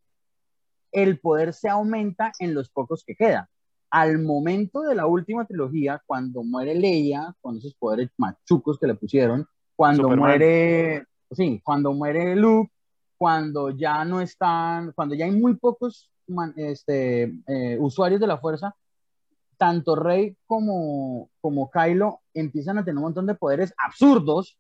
el poder se aumenta en los pocos que quedan. Al momento de la última trilogía, cuando muere Leia, con esos poderes machucos que le pusieron, cuando muere sí, cuando muere Luke, cuando ya no están, cuando ya hay muy pocos este, eh, usuarios de la fuerza, tanto Rey como, como Kylo empiezan a tener un montón de poderes absurdos,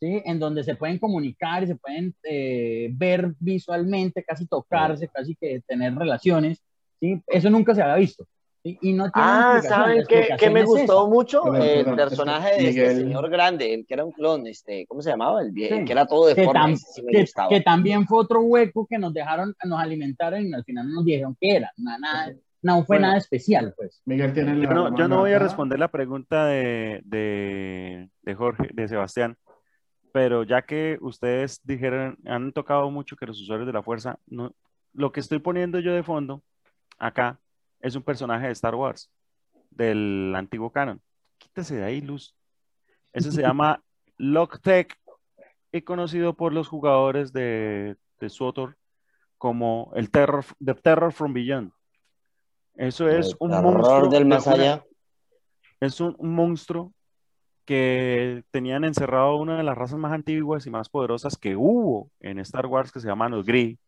¿sí? En donde se pueden comunicar y se pueden eh, ver visualmente, casi tocarse, casi que tener relaciones, ¿sí? Eso nunca se había visto. Y no ah, ¿saben qué, me gustó mucho? el personaje de este señor grande, que era un clon, este, ¿cómo se llamaba? El que era todo de forma, que, también fue otro hueco que nos dejaron, nos alimentaron y al final no nos dijeron qué era, nada, no fue nada especial, pues. Miguel tiene yo, no, yo no voy a responder la pregunta de, de, de Jorge, de Sebastián, pero ya que ustedes dijeron, han tocado mucho que los usuarios de la fuerza, no, lo que estoy poniendo yo de fondo acá es un personaje de Star Wars, del antiguo canon. Quítese de ahí, Luz. Ese se llama Locktech y conocido por los jugadores de, de SWTOR como el Terror, The Terror from Beyond. Eso es un monstruo. del más allá. Es un, monstruo que tenían encerrado una de las razas más antiguas y más poderosas que hubo en Star Wars, que se llama los Gree.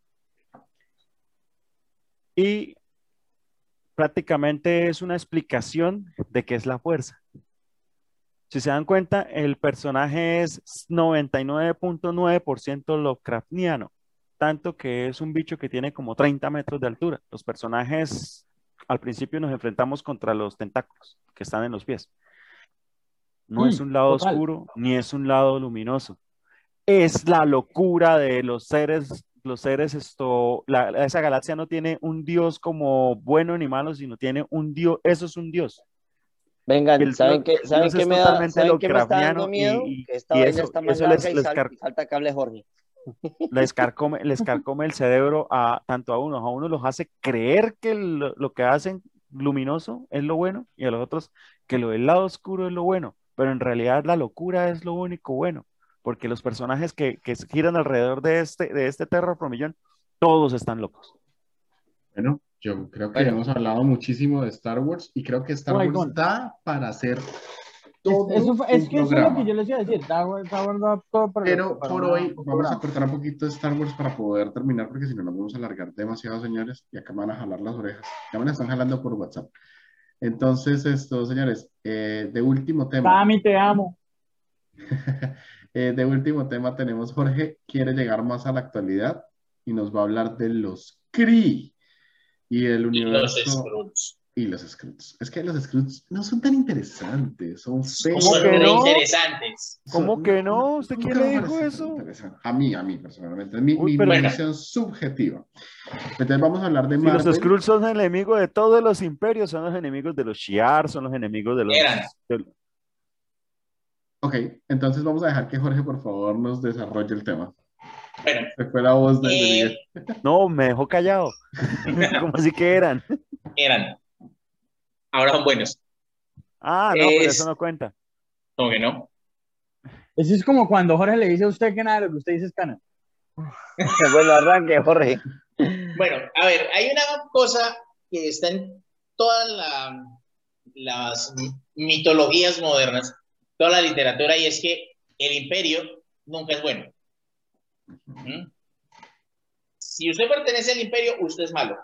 Y prácticamente es una explicación de qué es la fuerza. Si se dan cuenta, el personaje es 99.9% Lovecraftiano, tanto que es un bicho que tiene como 30 metros de altura. Los personajes, al principio nos enfrentamos contra los tentáculos que están en los pies. No es mm, un lado oscuro ni es un lado luminoso. Es la locura de los seres los seres, esto, esa galaxia no tiene un dios como bueno ni malo, sino tiene un dios, eso es un dios. Vengan, ¿saben qué, ¿saben qué me da? ¿saben qué me está dando miedo? Y, que esta eso, está más les, y, salta cable Jorge. Les carcome, les carcome el cerebro a tanto a unos, a uno los hace creer que lo, lo, que hacen luminoso es lo bueno y a los otros que lo del lado oscuro es lo bueno, pero en realidad la locura es lo único bueno porque los personajes que, que giran alrededor de este, de este Terror Promillón, todos están locos. Bueno, yo creo que hemos hablado muchísimo de Star Wars y creo que Star Wars da para hacer todo eso, es que eso es lo que yo les iba a decir, Star Wars, da todo para, Pero por hoy vamos a cortar un poquito de Star Wars para poder terminar, porque si no nos vamos a alargar demasiado, señores, y acá me van a jalar las orejas. Ya me las están jalando por WhatsApp. Entonces, esto, señores, eh, de último tema. mí te amo. Eh, de último tema tenemos Jorge, quiere llegar más a la actualidad y nos va a hablar de los CRI y el universo. Y los Scroots. Y los Scroots. Es que los Scroots no son tan interesantes, son feos. ¿Cómo que no? interesantes. ¿Cómo que no? ¿Usted quién le dijo eso? A mí, a mí personalmente. Es mi, mi visión subjetiva. Entonces vamos a hablar de Marvel. los Scroots son enemigos de todos los imperios, son los enemigos de los Shi'ar, son los enemigos de los... Ok, entonces vamos a dejar que Jorge, por favor, nos desarrolle el tema. Bueno, Se fue la voz de Miguel. Eh, no, me dejó callado. ¿Cómo así que eran? Eran. Ahora son buenos. Ah, no, pero eso no cuenta. ¿Cómo que no? Eso es como cuando Jorge le dice a usted que nada de lo que usted dice es cana. bueno, arranque, Jorge. Bueno, a ver, hay una cosa que está en todas las mitologías modernas toda la literatura y es que el imperio nunca es bueno. ¿Mm? Si usted pertenece al imperio, usted es malo.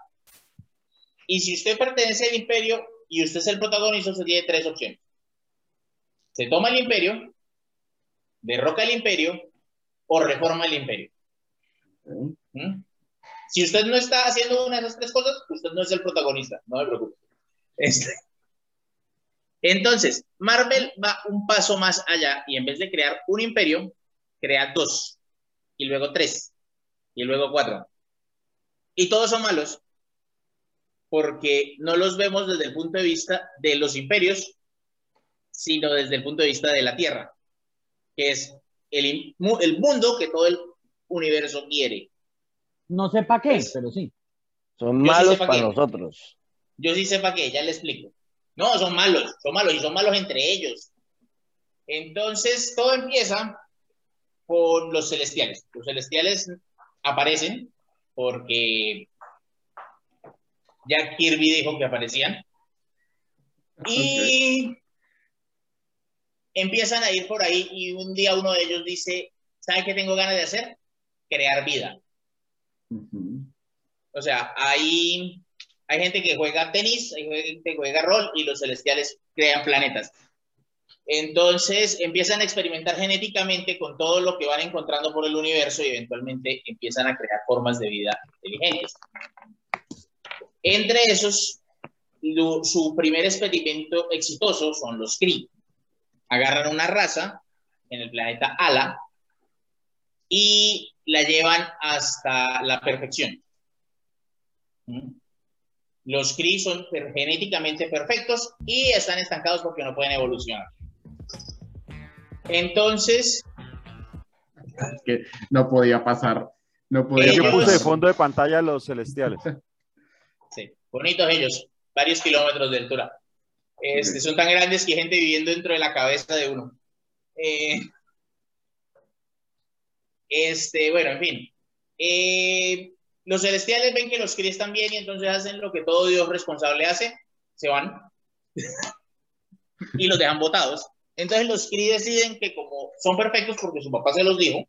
Y si usted pertenece al imperio y usted es el protagonista, usted tiene tres opciones. Se toma el imperio, derroca el imperio o reforma el imperio. ¿Mm? Si usted no está haciendo una de esas tres cosas, usted no es el protagonista, no me preocupe. Este, entonces, Marvel va un paso más allá y en vez de crear un imperio, crea dos, y luego tres, y luego cuatro. Y todos son malos porque no los vemos desde el punto de vista de los imperios, sino desde el punto de vista de la Tierra, que es el, el mundo que todo el universo quiere. No sé para qué, pero sí. Son malos para nosotros. Yo sí sé para qué, ya le explico. No, son malos, son malos y son malos entre ellos. Entonces, todo empieza con los celestiales. Los celestiales aparecen porque ya Kirby dijo que aparecían. Y empiezan a ir por ahí y un día uno de ellos dice, ¿sabe qué tengo ganas de hacer? Crear vida. O sea, ahí Hay gente que juega tenis, hay gente que juega rol y los celestiales crean planetas. Entonces empiezan a experimentar genéticamente con todo lo que van encontrando por el universo y eventualmente empiezan a crear formas de vida inteligentes. Entre esos, su primer experimento exitoso son los Kree. Agarran una raza en el planeta Ala y la llevan hasta la perfección. ¿Mm? Los Kree son genéticamente perfectos y están estancados porque no pueden evolucionar. Entonces. que no podía pasar. No podía Yo puse de fondo de pantalla los celestiales. Sí, bonitos ellos, varios kilómetros de altura. Este, son tan grandes que hay gente viviendo dentro de la cabeza de uno. Eh, este, bueno, en fin. Eh, los celestiales ven que los Kree están bien y entonces hacen lo que todo Dios responsable hace, se van y los dejan botados. Entonces los Kree deciden que como son perfectos porque su papá se los dijo,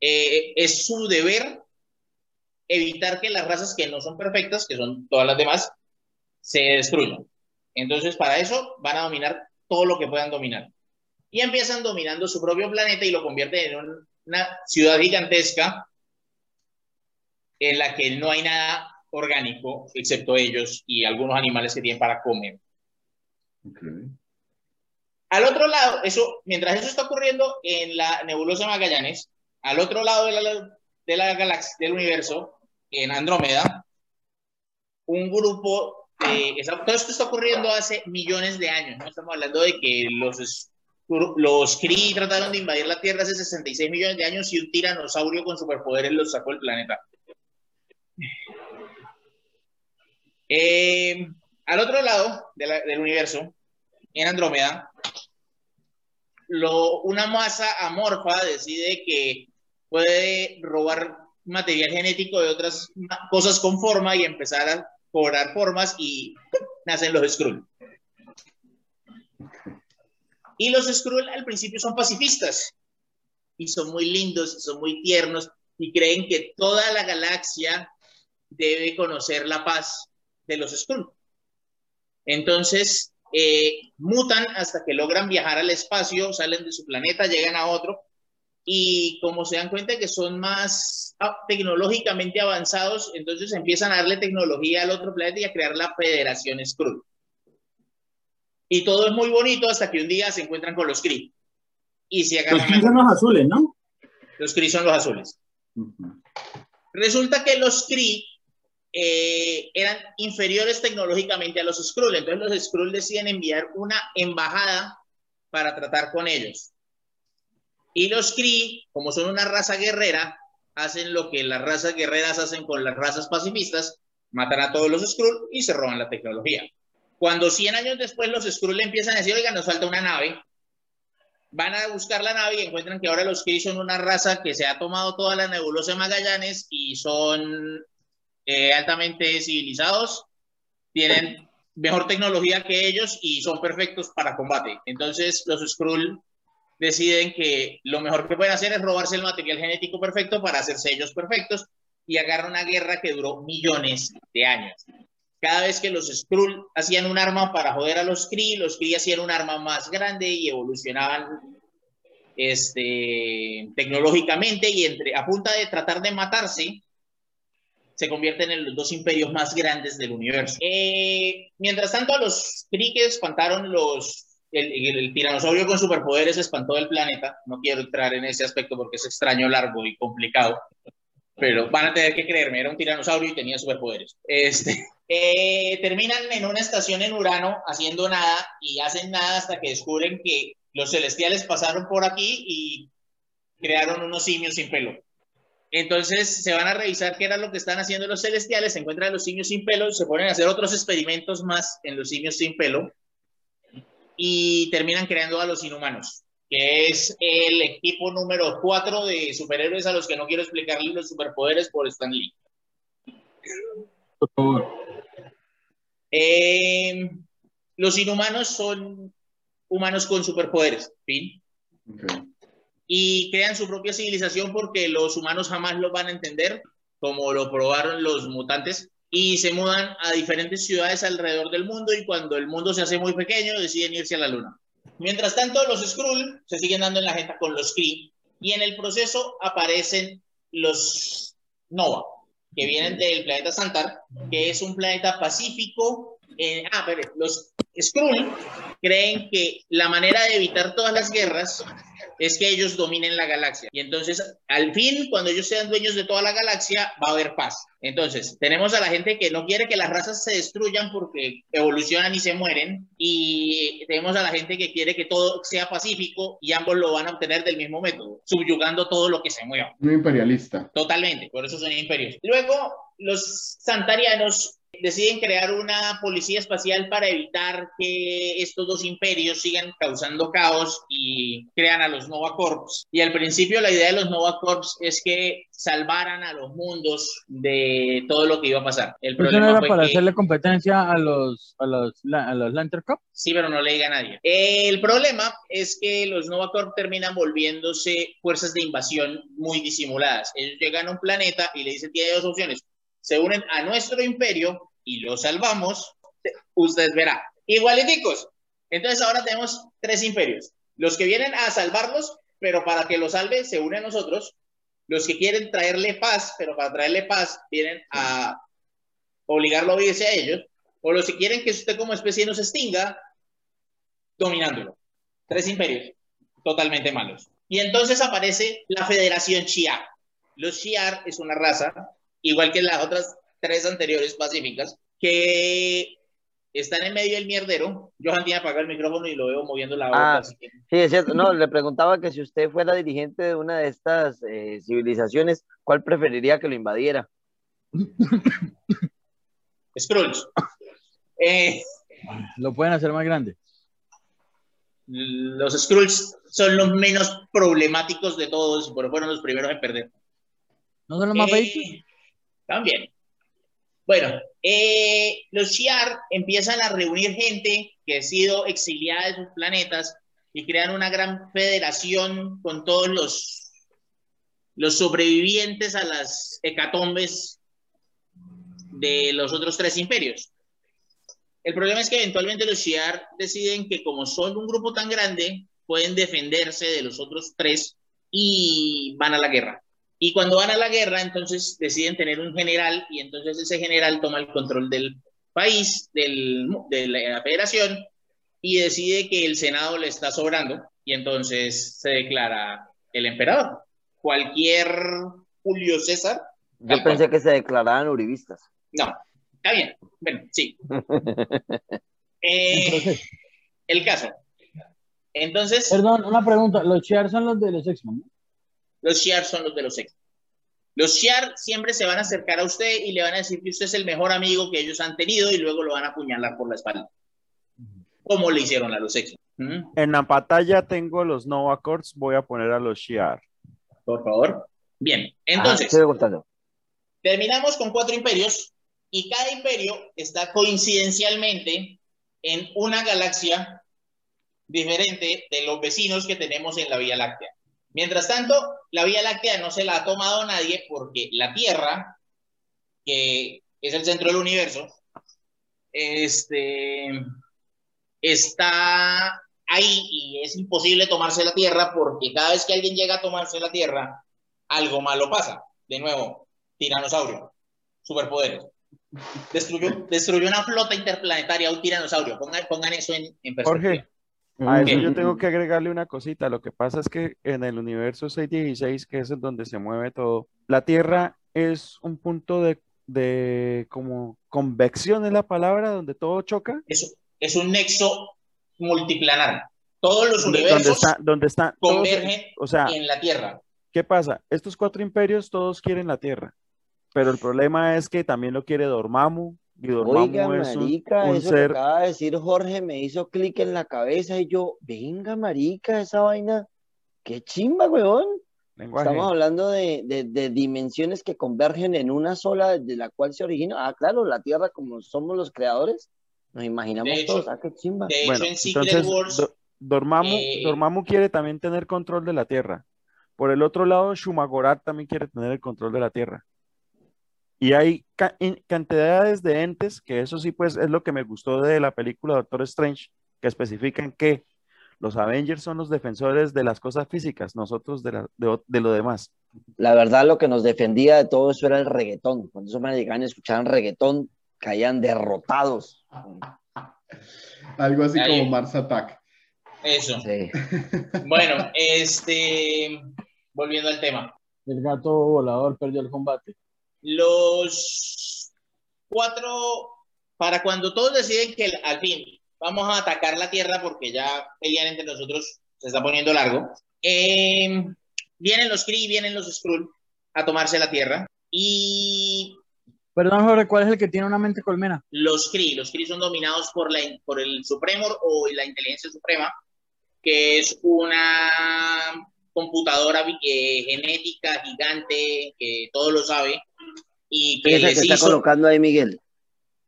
eh, es su deber evitar que las razas que no son perfectas, que son todas las demás, se destruyan. Entonces para eso van a dominar todo lo que puedan dominar. Y empiezan dominando su propio planeta y lo convierten en una ciudad gigantesca en la que no hay nada orgánico excepto ellos y algunos animales que tienen para comer. Okay. Al otro lado, eso, mientras eso está ocurriendo en la nebulosa Magallanes, al otro lado de la, de la galaxia, del universo, en Andrómeda, un grupo de, todo esto está ocurriendo hace millones de años, ¿no? Estamos hablando de que los, los Kree trataron de invadir la Tierra hace 66 millones de años y un tiranosaurio con superpoderes los sacó del planeta. Eh, al otro lado del universo, en Andrómeda, una masa amorfa decide que puede robar material genético de otras cosas con forma y empezar a cobrar formas y nacen los Skrull. Y los Skrull al principio son pacifistas y son muy lindos, son muy tiernos y creen que toda la galaxia debe conocer la paz de los Skrull. Entonces, eh, mutan hasta que logran viajar al espacio, salen de su planeta, llegan a otro, y como se dan cuenta que son más ah, tecnológicamente avanzados, entonces empiezan a darle tecnología al otro planeta y a crear la Federación Skrull. Y todo es muy bonito hasta que un día se encuentran con los Kree. Y se los Kree son los azules, ¿no? Los Kree son los azules. Resulta que los Kree eh, eran inferiores tecnológicamente a los Skrull. Entonces los Skrull deciden enviar una embajada para tratar con ellos. Y los Kree, como son una raza guerrera, hacen lo que las razas guerreras hacen con las razas pacifistas, matan a todos los Skrull y se roban la tecnología. Cuando 100 años después los Skrull empiezan a decir, oiga, nos falta una nave, van a buscar la nave y encuentran que ahora los Kree son una raza que se ha tomado toda la nebulosa de Magallanes y son eh, altamente civilizados, tienen mejor tecnología que ellos y son perfectos para combate. Entonces los Skrull deciden que lo mejor que pueden hacer es robarse el material genético perfecto para hacerse ellos perfectos y agarran una guerra que duró millones de años. Cada vez que los Skrull hacían un arma para joder a los Kree, los Kree hacían un arma más grande y evolucionaban este, tecnológicamente y entre, a punta de tratar de matarse, se convierten en los dos imperios más grandes del universo. Eh, mientras tanto, los Kree que espantaron los, el, tiranosaurio con superpoderes espantó del planeta. No quiero entrar en ese aspecto porque es extraño, largo y complicado. Pero van a tener que creerme, era un tiranosaurio y tenía superpoderes. Este, eh, terminan en una estación en Urano haciendo nada y hacen nada hasta que descubren que los celestiales pasaron por aquí y crearon unos simios sin pelo. Entonces se van a revisar qué era lo que están haciendo los celestiales, se encuentran los simios sin pelo, se ponen a hacer otros experimentos más en los simios sin pelo y terminan creando a los inhumanos, que es el equipo número 4 de superhéroes a los que no quiero explicarles los superpoderes por Stan Lee. Eh, los inhumanos son humanos con superpoderes, ¿sí? y crean su propia civilización porque los humanos jamás lo van a entender, como lo probaron los mutantes. Y se mudan a diferentes ciudades alrededor del mundo y cuando el mundo se hace muy pequeño deciden irse a la luna. Mientras tanto, los Skrull se siguen dando en la gente con los Kree y en el proceso aparecen los Nova, que vienen del planeta Santar, que es un planeta pacífico. Eh, ah, pero los Skrull creen que la manera de evitar todas las guerras es que ellos dominen la galaxia. Y entonces, al fin, cuando ellos sean dueños de toda la galaxia, va a haber paz. Entonces, tenemos a la gente que no quiere que las razas se destruyan porque evolucionan y se mueren. Y tenemos a la gente que quiere que todo sea pacífico y ambos lo van a obtener del mismo método, subyugando todo lo que se mueva. Un imperialista. Totalmente, por eso son imperios. Luego, los santarianos deciden crear una policía espacial para evitar que estos dos imperios sigan causando caos y crean a los Nova Corps. Y al principio la idea de los Nova Corps es que salvaran a los mundos de todo lo que iba a pasar. El problema ¿Eso era para hacerle competencia a los, a los, a los Lantern Corps? Sí, pero no le diga a nadie. El problema es que los Nova Corps terminan volviéndose fuerzas de invasión muy disimuladas. Ellos llegan a un planeta y le dicen, tiene dos opciones se unen a nuestro imperio y lo salvamos, ustedes verán. Igualiticos. Entonces ahora tenemos tres imperios. Los que vienen a salvarlos, pero para que lo salve, se unen a nosotros. Los que quieren traerle paz, pero para traerle paz, vienen a obligarlo a obedecer a ellos. O los que quieren que usted como especie nos extinga, dominándolo. Tres imperios totalmente malos. Y entonces aparece la Federación Shiar. Los Shiar es una raza igual que las otras tres anteriores pacíficas, que están en medio del mierdero. Johan tiene apagado el micrófono y lo veo moviendo la boca. Ah, sí, es cierto. No, le preguntaba que si usted fuera dirigente de una de estas eh, civilizaciones, ¿cuál preferiría que lo invadiera? Skrulls. Eh, lo pueden hacer más grande. Los Skrulls son los menos problemáticos de todos, pero fueron los primeros en perder. ¿No son los más eh, también. Bueno, eh, los Shiar empiezan a reunir gente que ha sido exiliada de sus planetas y crean una gran federación con todos los, los sobrevivientes a las hecatombes de los otros tres imperios. El problema es que eventualmente los Shiar deciden que como son un grupo tan grande, pueden defenderse de los otros tres y van a la guerra. Y cuando van a la guerra, entonces deciden tener un general y entonces ese general toma el control del país, del, de la federación, y decide que el Senado le está sobrando y entonces se declara el emperador. Cualquier Julio César. Yo pensé que se declaraban uribistas. No, está bien. Bueno, sí. Eh, el caso. Entonces. Perdón, una pregunta. Los Chiar son los de los X-Men, ¿no? Los Shiar son los de los ex. Los Shiar siempre se van a acercar a usted y le van a decir que usted es el mejor amigo que ellos han tenido y luego lo van a apuñalar por la espalda. Como le hicieron a los ex. En la pantalla tengo los Nova Corps, voy a poner a los Shiar. Por favor. Bien, entonces. terminamos con cuatro imperios y cada imperio está coincidencialmente en una galaxia diferente de los vecinos que tenemos en la Vía Láctea. Mientras tanto, la Vía Láctea no se la ha tomado nadie porque la Tierra, que es el centro del universo, este, está ahí y es imposible tomarse la Tierra porque cada vez que alguien llega a tomarse la Tierra, algo malo pasa. De nuevo, tiranosaurio, superpoderes. Destruyó, destruyó una flota interplanetaria, un tiranosaurio. Pongan, pongan eso en, en perspectiva. A eso yo tengo que agregarle una cosita. Lo que pasa es que en el universo 616, que es en donde se mueve todo, la Tierra es un punto de, de como convección es la palabra, donde todo choca. Es, es un nexo multiplanar. Todos los universos donde está, convergen o sea, en la Tierra. ¿Qué pasa? Estos cuatro imperios todos quieren la Tierra, pero el problema es que también lo quiere Dormammu, Oiga, marica, eso que acaba de decir Jorge me hizo clic en la cabeza y yo, venga, marica, esa vaina, qué chimba, weón. Estamos hablando de, de, dimensiones que convergen en una sola, de la cual se origina. Ah, claro, la Tierra, como somos los creadores, nos imaginamos todos. Ah, qué chimba. bueno, entonces, Dormammu, eh, Dormammu quiere también tener control de la Tierra. Por el otro lado, Shumagorat también quiere tener el control de la Tierra. Y hay cantidades de entes, que eso sí, pues es lo que me gustó de la película Doctor Strange, que especifican que los Avengers son los defensores de las cosas físicas, nosotros de, de, lo demás. La verdad, lo que nos defendía de todo eso era el reggaetón. Cuando esos llegaban y escuchaban reggaetón, caían derrotados. Algo así como Mars Attack. Eso. bueno, este, volviendo al tema. El gato volador perdió el combate. Los cuatro, para cuando todos deciden que al fin vamos a atacar la Tierra porque ya pelean entre nosotros, se está poniendo largo, em, vienen los Kree, vienen los Skrull a tomarse la Tierra y... Perdón, Jorge, ¿cuál es el que tiene una mente colmena? Los Kree. Los Kree son dominados por, la, por el Supremo o la Inteligencia Suprema, que es una computadora eh, genética gigante que todo lo sabe. Y que ¿Es está colocando ahí Miguel?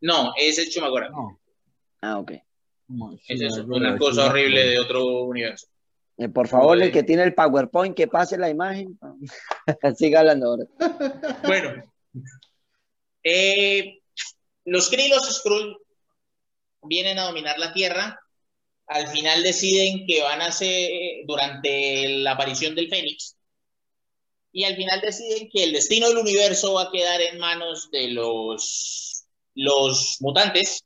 No, es el Chumagora. Ah, ok. Esa es una cosa horrible de otro universo. Eh, por favor, el que tiene el PowerPoint, que pase la imagen. Siga hablando ahora. Bueno, eh, los Kree Skrull vienen a dominar la Tierra al final deciden que van a ser durante la aparición del Fénix y al final deciden que el destino del universo va a quedar en manos de los, los mutantes,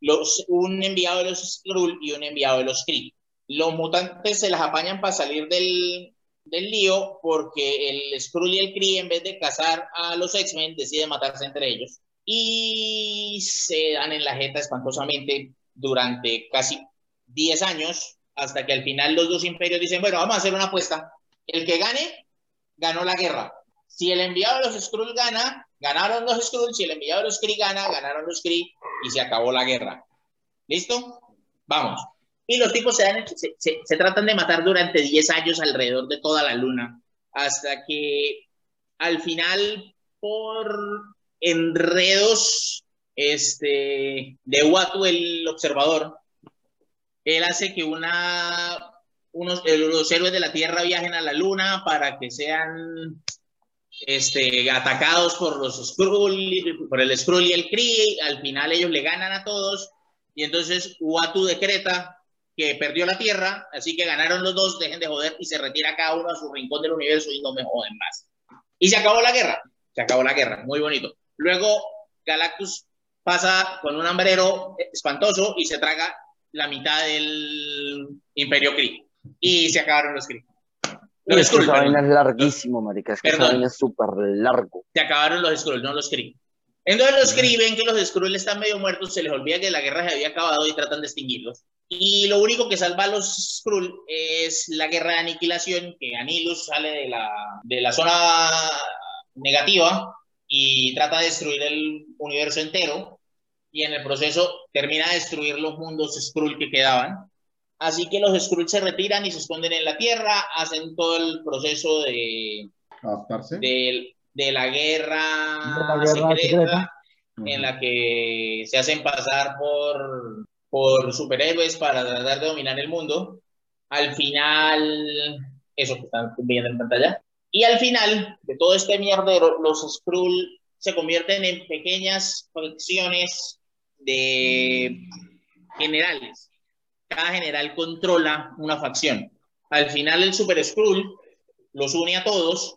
los, un enviado de los Skrull y un enviado de los Kree. Los mutantes se las apañan para salir del, del lío porque el Skrull y el Kree en vez de cazar a los X-Men deciden matarse entre ellos y se dan en la jeta espantosamente durante casi 10 años hasta que al final los dos imperios dicen, bueno, vamos a hacer una apuesta. El que gane, ganó la guerra. Si el enviado de los Skrull gana, ganaron los Skrull. Si el enviado de los Kree gana, ganaron los Kree y se acabó la guerra. ¿Listo? Vamos. Y los tipos se, tratan de matar durante 10 años alrededor de toda la luna, hasta que al final, por enredos este, de Watu, el observador, él hace que una, unos, los héroes de la Tierra viajen a la Luna para que sean este, atacados por los Skrull, por el Skrull y el Kree. Al final ellos le ganan a todos y entonces Uatu decreta que perdió la Tierra, así que ganaron los dos, dejen de joder y se retira cada uno a su rincón del universo y no me joden más. Y se acabó la guerra, se acabó la guerra, muy bonito. Luego Galactus pasa con un hambrero espantoso y se traga la mitad del Imperio Kree. Y se acabaron los Kree. Los Skrull, es larguísimo, marica. Es que es súper largo. Se acabaron los Skrull, no los Kree. Entonces los Kree ven que los Skrull están medio muertos, se les olvida que la guerra se había acabado y tratan de extinguirlos. Y lo único que salva a los Skrull es la guerra de aniquilación, que Anilus sale de la, de la zona negativa y trata de destruir el universo entero y en el proceso termina de destruir los mundos Skrull que quedaban. Así que los Skrull se retiran y se esconden en la Tierra, hacen todo el proceso de, de, la guerra, secreta, en la que se hacen pasar por, por superhéroes para tratar de dominar el mundo. Al final, eso que están viendo en pantalla, y al final de todo este mierdero, los Skrull se convierten en pequeñas facciones de generales. Cada general controla una facción. Al final el Super Skrull los une a todos,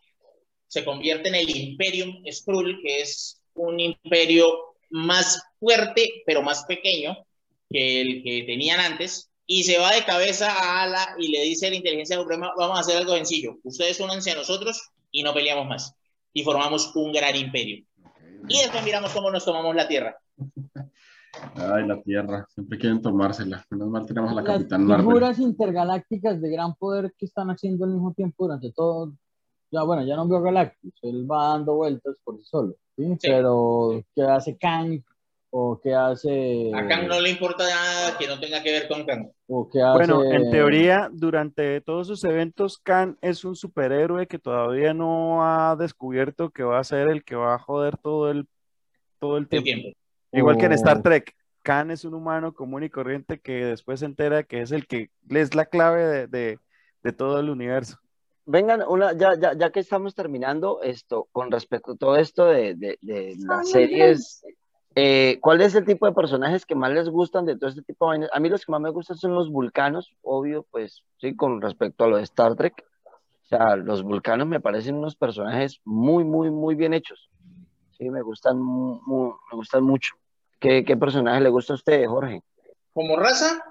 se convierte en el Imperium Skrull, que es un imperio más fuerte, pero más pequeño que el que tenían antes, y se va de cabeza a Ala y le dice a la inteligencia suprema, vamos a hacer algo sencillo, ustedes únanse a nosotros y no peleamos más, y formamos un gran imperio. Y después miramos cómo nos tomamos la Tierra. Ay, la Tierra, siempre quieren tomársela. Menos mal tenemos a la Las Capitán Marvel. figuras intergalácticas de gran poder que están haciendo al mismo tiempo durante todo. Ya, bueno, ya no veo Galactus, él va dando vueltas por sí solo, ¿sí? Pero, ¿qué hace Kang? ¿O qué hace.? A Kang no le importa nada que no tenga que ver con Kang. ¿O qué hace... Bueno, en teoría, durante todos sus eventos, Kang es un superhéroe que todavía no ha descubierto que va a ser el que va a joder todo el, todo el tiempo. El tiempo. Igual que en Star Trek, Khan es un humano común y corriente que después se entera que es el que es la clave de, de, todo el universo. vengan, una, ya, ya, ya, que estamos terminando esto, con respecto a todo esto de, de, de las series, eh, ¿cuál es el tipo de personajes que más les gustan de todo este tipo de A mí los que más me gustan son los vulcanos, obvio, pues sí, con respecto a lo de Star Trek. O sea, los vulcanos me parecen unos personajes muy, muy, muy bien hechos. Sí, me gustan, me gustan mucho. ¿Qué, ¿Qué personaje le gusta a usted, Jorge? ¿Como raza?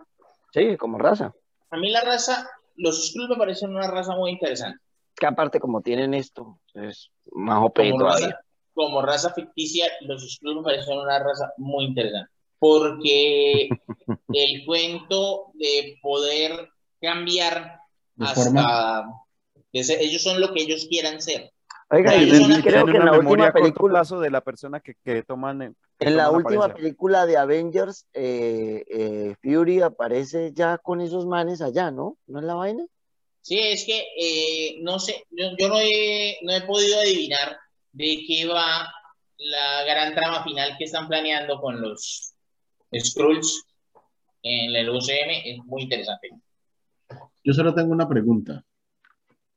Sí, como raza. A mí la raza, los Skrulls me parecen una raza muy interesante. Que aparte como tienen esto, es más OP todavía. como raza ficticia, los Skrulls me parecen una raza muy interesante. Porque el cuento de poder cambiar hasta... Ellos son lo que ellos quieran ser. Oiga, y, creo que en la última película de la persona que, que toman en, la última película de Avengers, eh, eh, Fury aparece ya con esos manes allá, ¿no? ¿No es la vaina? Sí, es que eh, no sé, yo, no, he, no he podido adivinar de qué va la gran trama final que están planeando con los Skrulls en el UCM. Es muy interesante. Yo solo tengo una pregunta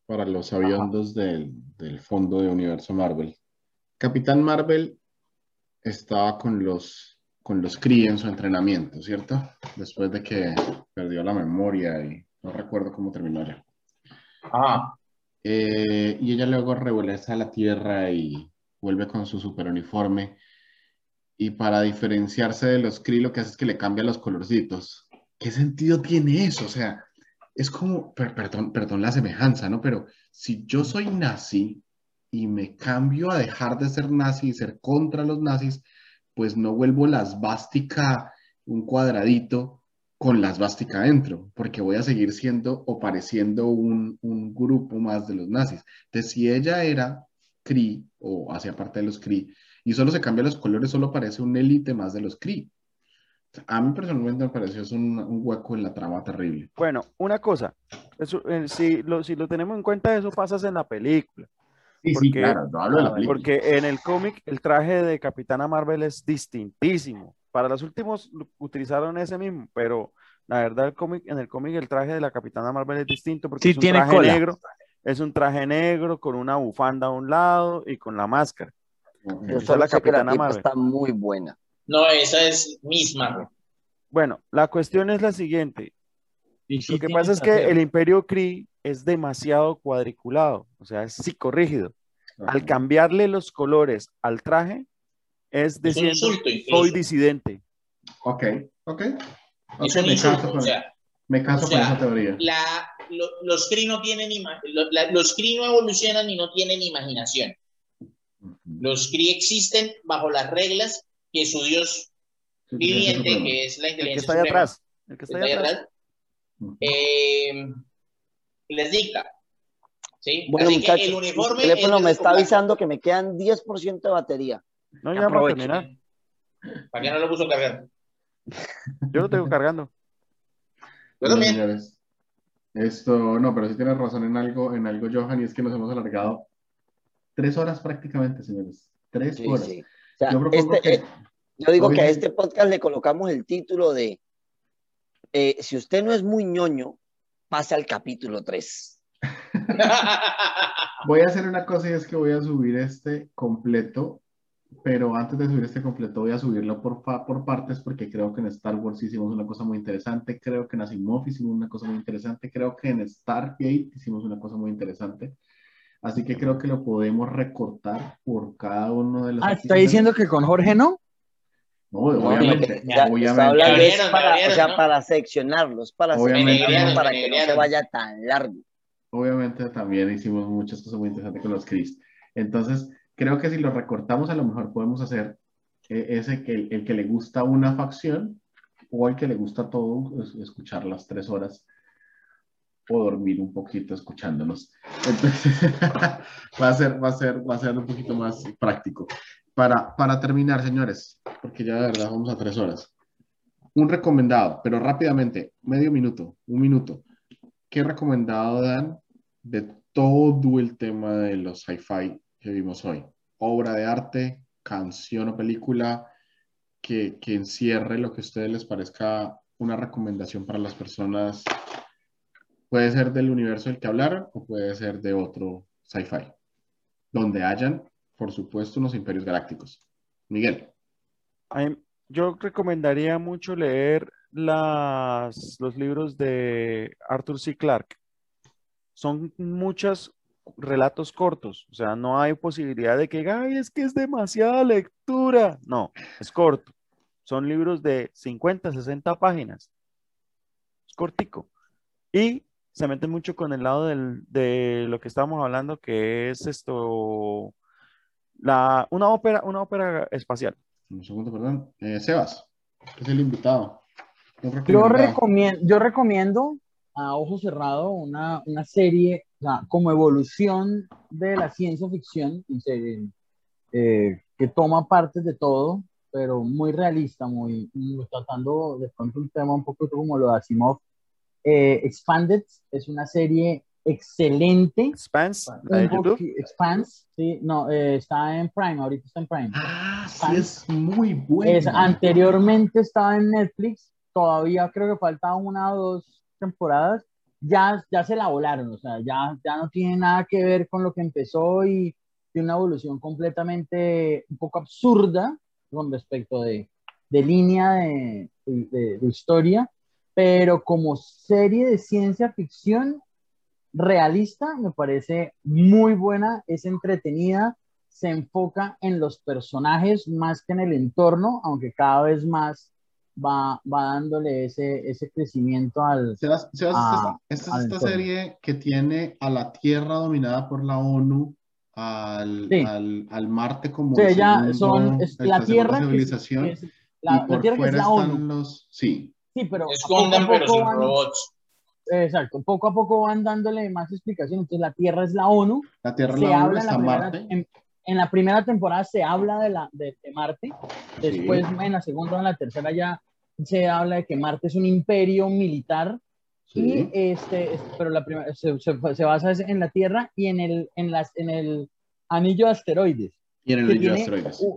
para los aviondos del, del, fondo de Universo Marvel. Capitán Marvel estaba con los, con los Kree en su entrenamiento, ¿cierto? Después de que perdió la memoria y no recuerdo cómo terminó ya. Ah. Eh, y ella luego revuelve a la Tierra y vuelve con su super uniforme. Y para diferenciarse de los Kree lo que hace es que le cambia los colorcitos. ¿Qué sentido tiene eso? O sea, es como, perdón, perdón la semejanza, ¿no? Pero si yo soy nazi y me cambio a dejar de ser nazi y ser contra los nazis, pues no vuelvo la esvástica, un cuadradito con la esvástica adentro, porque voy a seguir siendo o pareciendo un, un grupo más de los nazis. Entonces, si ella era Cree o hacía parte de los Cree y solo se cambia los colores, solo parece un élite más de los Cree. A mí personalmente me pareció es un, hueco en la trama terrible. Bueno, una cosa, eso, eh, si, lo, si lo tenemos en cuenta, eso pasa en la película. Sí, sí, claro, no hablo de la película. Porque en el cómic el traje de Capitana Marvel es distintísimo. Para los últimos utilizaron ese mismo, pero la verdad el cómic, en el cómic el traje de la Capitana Marvel es distinto porque es un tiene traje negro, es un traje negro con una bufanda a un lado y con la máscara. Esa es la Capitana Marvel. Está muy buena. No, esa es misma. Bueno, la cuestión es la siguiente. Lo que pasa es que el Imperio Kree es demasiado cuadriculado, o sea, es psicorrígido. Al cambiarle los colores al traje, es decir, soy disidente. Ok, ok. me, caso con, me caso con esa teoría. los Kree no tienen los Kree no evolucionan y no tienen imaginación. Los Kree existen bajo las reglas que su Dios viviente, que es la inteligencia el que está ahí atrás, el que está ahí atrás, eh, les dicta. ¿sí? Bueno, muchachos, el, uniforme el teléfono me está avisando que me quedan 10% de batería. No, ya para terminar. ¿Para qué no lo puso a cargar? Yo lo tengo cargando. Yo también. esto, no, pero sí tienes razón en algo, en algo, Johan, y es que nos hemos alargado tres horas prácticamente, señores. Tres horas. Sí yo, este, eh, yo, digo que a este podcast le colocamos el título de eh, Si usted no es muy ñoño, pase al capítulo 3. voy a hacer una cosa y es que voy a subir este completo, pero antes de subir este completo voy a subirlo por, por partes porque creo que en Star Wars hicimos una cosa muy interesante, creo que en Asimov hicimos una cosa muy interesante, creo que en Stargate hicimos una cosa muy interesante. Así que creo que lo podemos recortar por cada uno de los. Ah, está diciendo que con Jorge no. No, obviamente. para, o sea, para seccionarlos, para seccionarlos para que no se vaya tan largo. Obviamente también hicimos muchas cosas muy interesantes con los Chris. Entonces, creo que si lo recortamos, a lo mejor podemos hacer eh, ese que el, que le gusta una facción o el que le gusta todo, escuchar las tres horas o dormir un poquito escuchándonos. Entonces, va, a ser, va, a ser, va a ser un poquito más práctico. Para, para terminar, señores, porque ya de verdad vamos a tres horas. Un recomendado, pero rápidamente, medio minuto, un minuto. ¿Qué recomendado dan de todo el tema de los sci-fi que vimos hoy? Obra de arte, canción o película que, que encierre lo que a ustedes les parezca una recomendación para las personas Puede ser del universo del que hablaron o puede ser de otro sci-fi, donde hayan, por supuesto, unos imperios galácticos. Miguel. Yo recomendaría mucho leer las, los libros de Arthur C. Clarke. Son muchos relatos cortos, o sea, no hay posibilidad de que, ay, es que es demasiada lectura. No, es corto. Son libros de 50, 60 páginas. Es cortico. Y se mete mucho con el lado de lo que estábamos hablando, que es esto, la, una, ópera, una ópera espacial. Un segundo, perdón. Eh, Sebas, es el invitado. Yo recomiendo, yo recomiendo a ojo cerrado una, una serie como evolución de la ciencia ficción, eh, que toma partes de todo, pero muy realista, muy, tratando de pronto un tema un poco como lo de Asimov. Eh, Expanded es una serie excelente. Expanse, la de YouTube. Expanse, sí, no, eh, está en Prime, ahorita está en Prime. Ah, sí, es muy bueno. Es, anteriormente estaba en Netflix, todavía creo que falta una o dos temporadas. Ya, ya se la volaron, o sea, ya, ya no tiene nada que ver con lo que empezó y tiene una evolución completamente un poco absurda con respecto de, de línea de, de, de historia, pero como serie de ciencia ficción realista, me parece muy buena, es entretenida, se enfoca en los personajes más que en el entorno, aunque cada vez más va, va dándole ese, ese crecimiento al... esta, es esta serie que tiene a la Tierra dominada por la ONU, al, al, al Marte como sí, ya son, la Tierra civilización, es, la, la, Tierra que es la ONU. Los, sí. Sí, pero... Escondan, pero sin robots. Exacto, poco a poco van dándole más explicaciones. Entonces, la Tierra es la ONU. La Tierra es la ONU, está Marte. En, la primera temporada se habla de, la, de, Marte. Después, en la segunda o en la tercera, ya se habla de que Marte es un imperio militar. Y este, pero la primera, se, se, basa en la Tierra y en el, en las, en el anillo de asteroides. Y en el anillo de asteroides.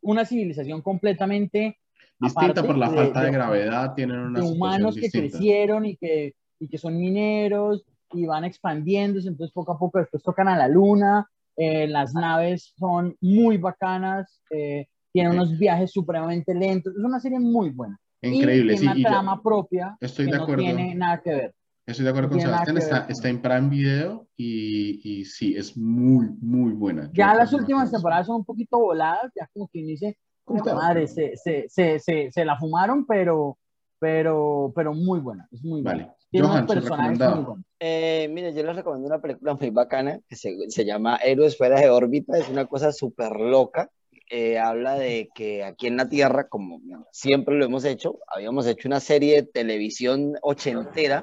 Una civilización completamente distinta por la falta de, gravedad, tienen unas humanos que crecieron y que y que son mineros y van expandiéndose, entonces poco a poco después tocan a la luna, eh, las naves son muy bacanas, eh, tienen unos viajes supremamente lentos, es una serie muy buena. Increíble, y tiene una trama propia estoy que de acuerdo. no tiene nada que ver. Estoy de acuerdo con Sebastián, está, está, en Prime Video y, y, sí, es muy, muy buena. Ya las últimas temporadas son un poquito voladas, ya como quien dice, madre, se, se, se, se, la fumaron, pero, pero, pero muy buena, es muy vale. buena. Tiene Johan, unos personajes muy buenos. Eh, mire, yo les recomiendo una película muy bacana que se, se llama Héroes fuera de órbita, es una cosa súper loca. Eh, habla de que aquí en la Tierra, como siempre lo hemos hecho, habíamos hecho una serie de televisión ochentera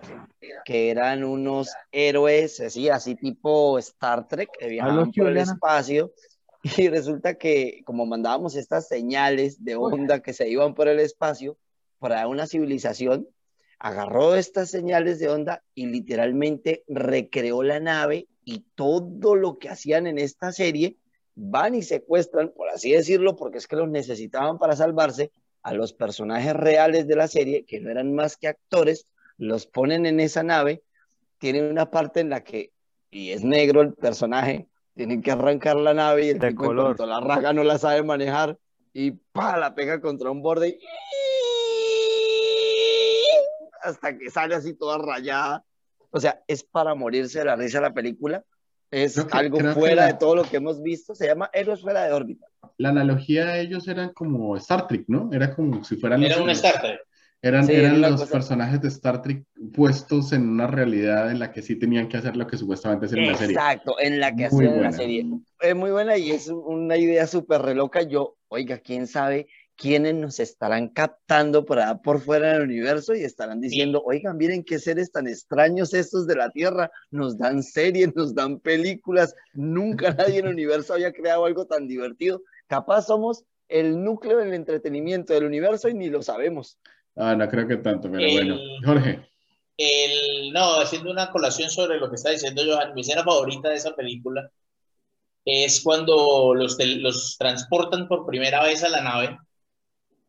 que eran unos héroes, así, así tipo Star Trek, que viajaban por el espacio. Y resulta que como mandábamos estas señales de onda que se iban por el espacio, para una civilización, agarró estas señales de onda y literalmente recreó la nave y todo lo que hacían en esta serie van y secuestran, por así decirlo, porque es que los necesitaban para salvarse, a los personajes reales de la serie, que no eran más que actores, los ponen en esa nave, tienen una parte en la que, y es negro el personaje, tienen que arrancar la nave y el de color. la raga no la sabe manejar y pa, la pega contra un borde y hasta que sale así toda rayada. O sea, es para morirse de la risa la película. Es algo fuera de todo lo que hemos visto. Se llama Héroes fuera de órbita. La analogía de ellos eran como Star Trek, ¿no? Era como si fueran... Era un Star Trek. Eran, eran los personajes de Star Trek puestos en una realidad en la que sí tenían que hacer lo que supuestamente hacían en la serie. Exacto, en la que hacían la serie. Es muy buena y es una idea súper reloca. Yo, oiga, quién sabe quienes nos estarán captando por, por fuera del universo y estarán diciendo, oigan, miren qué seres tan extraños estos de la Tierra, nos dan series, nos dan películas, nunca nadie en el universo había creado algo tan divertido. Capaz somos el núcleo del entretenimiento del universo y ni lo sabemos. Ah, no creo que tanto, pero bueno. Jorge. El, no, haciendo una colación sobre lo que está diciendo Johan, mi escena favorita de esa película es cuando los, los transportan por primera vez a la nave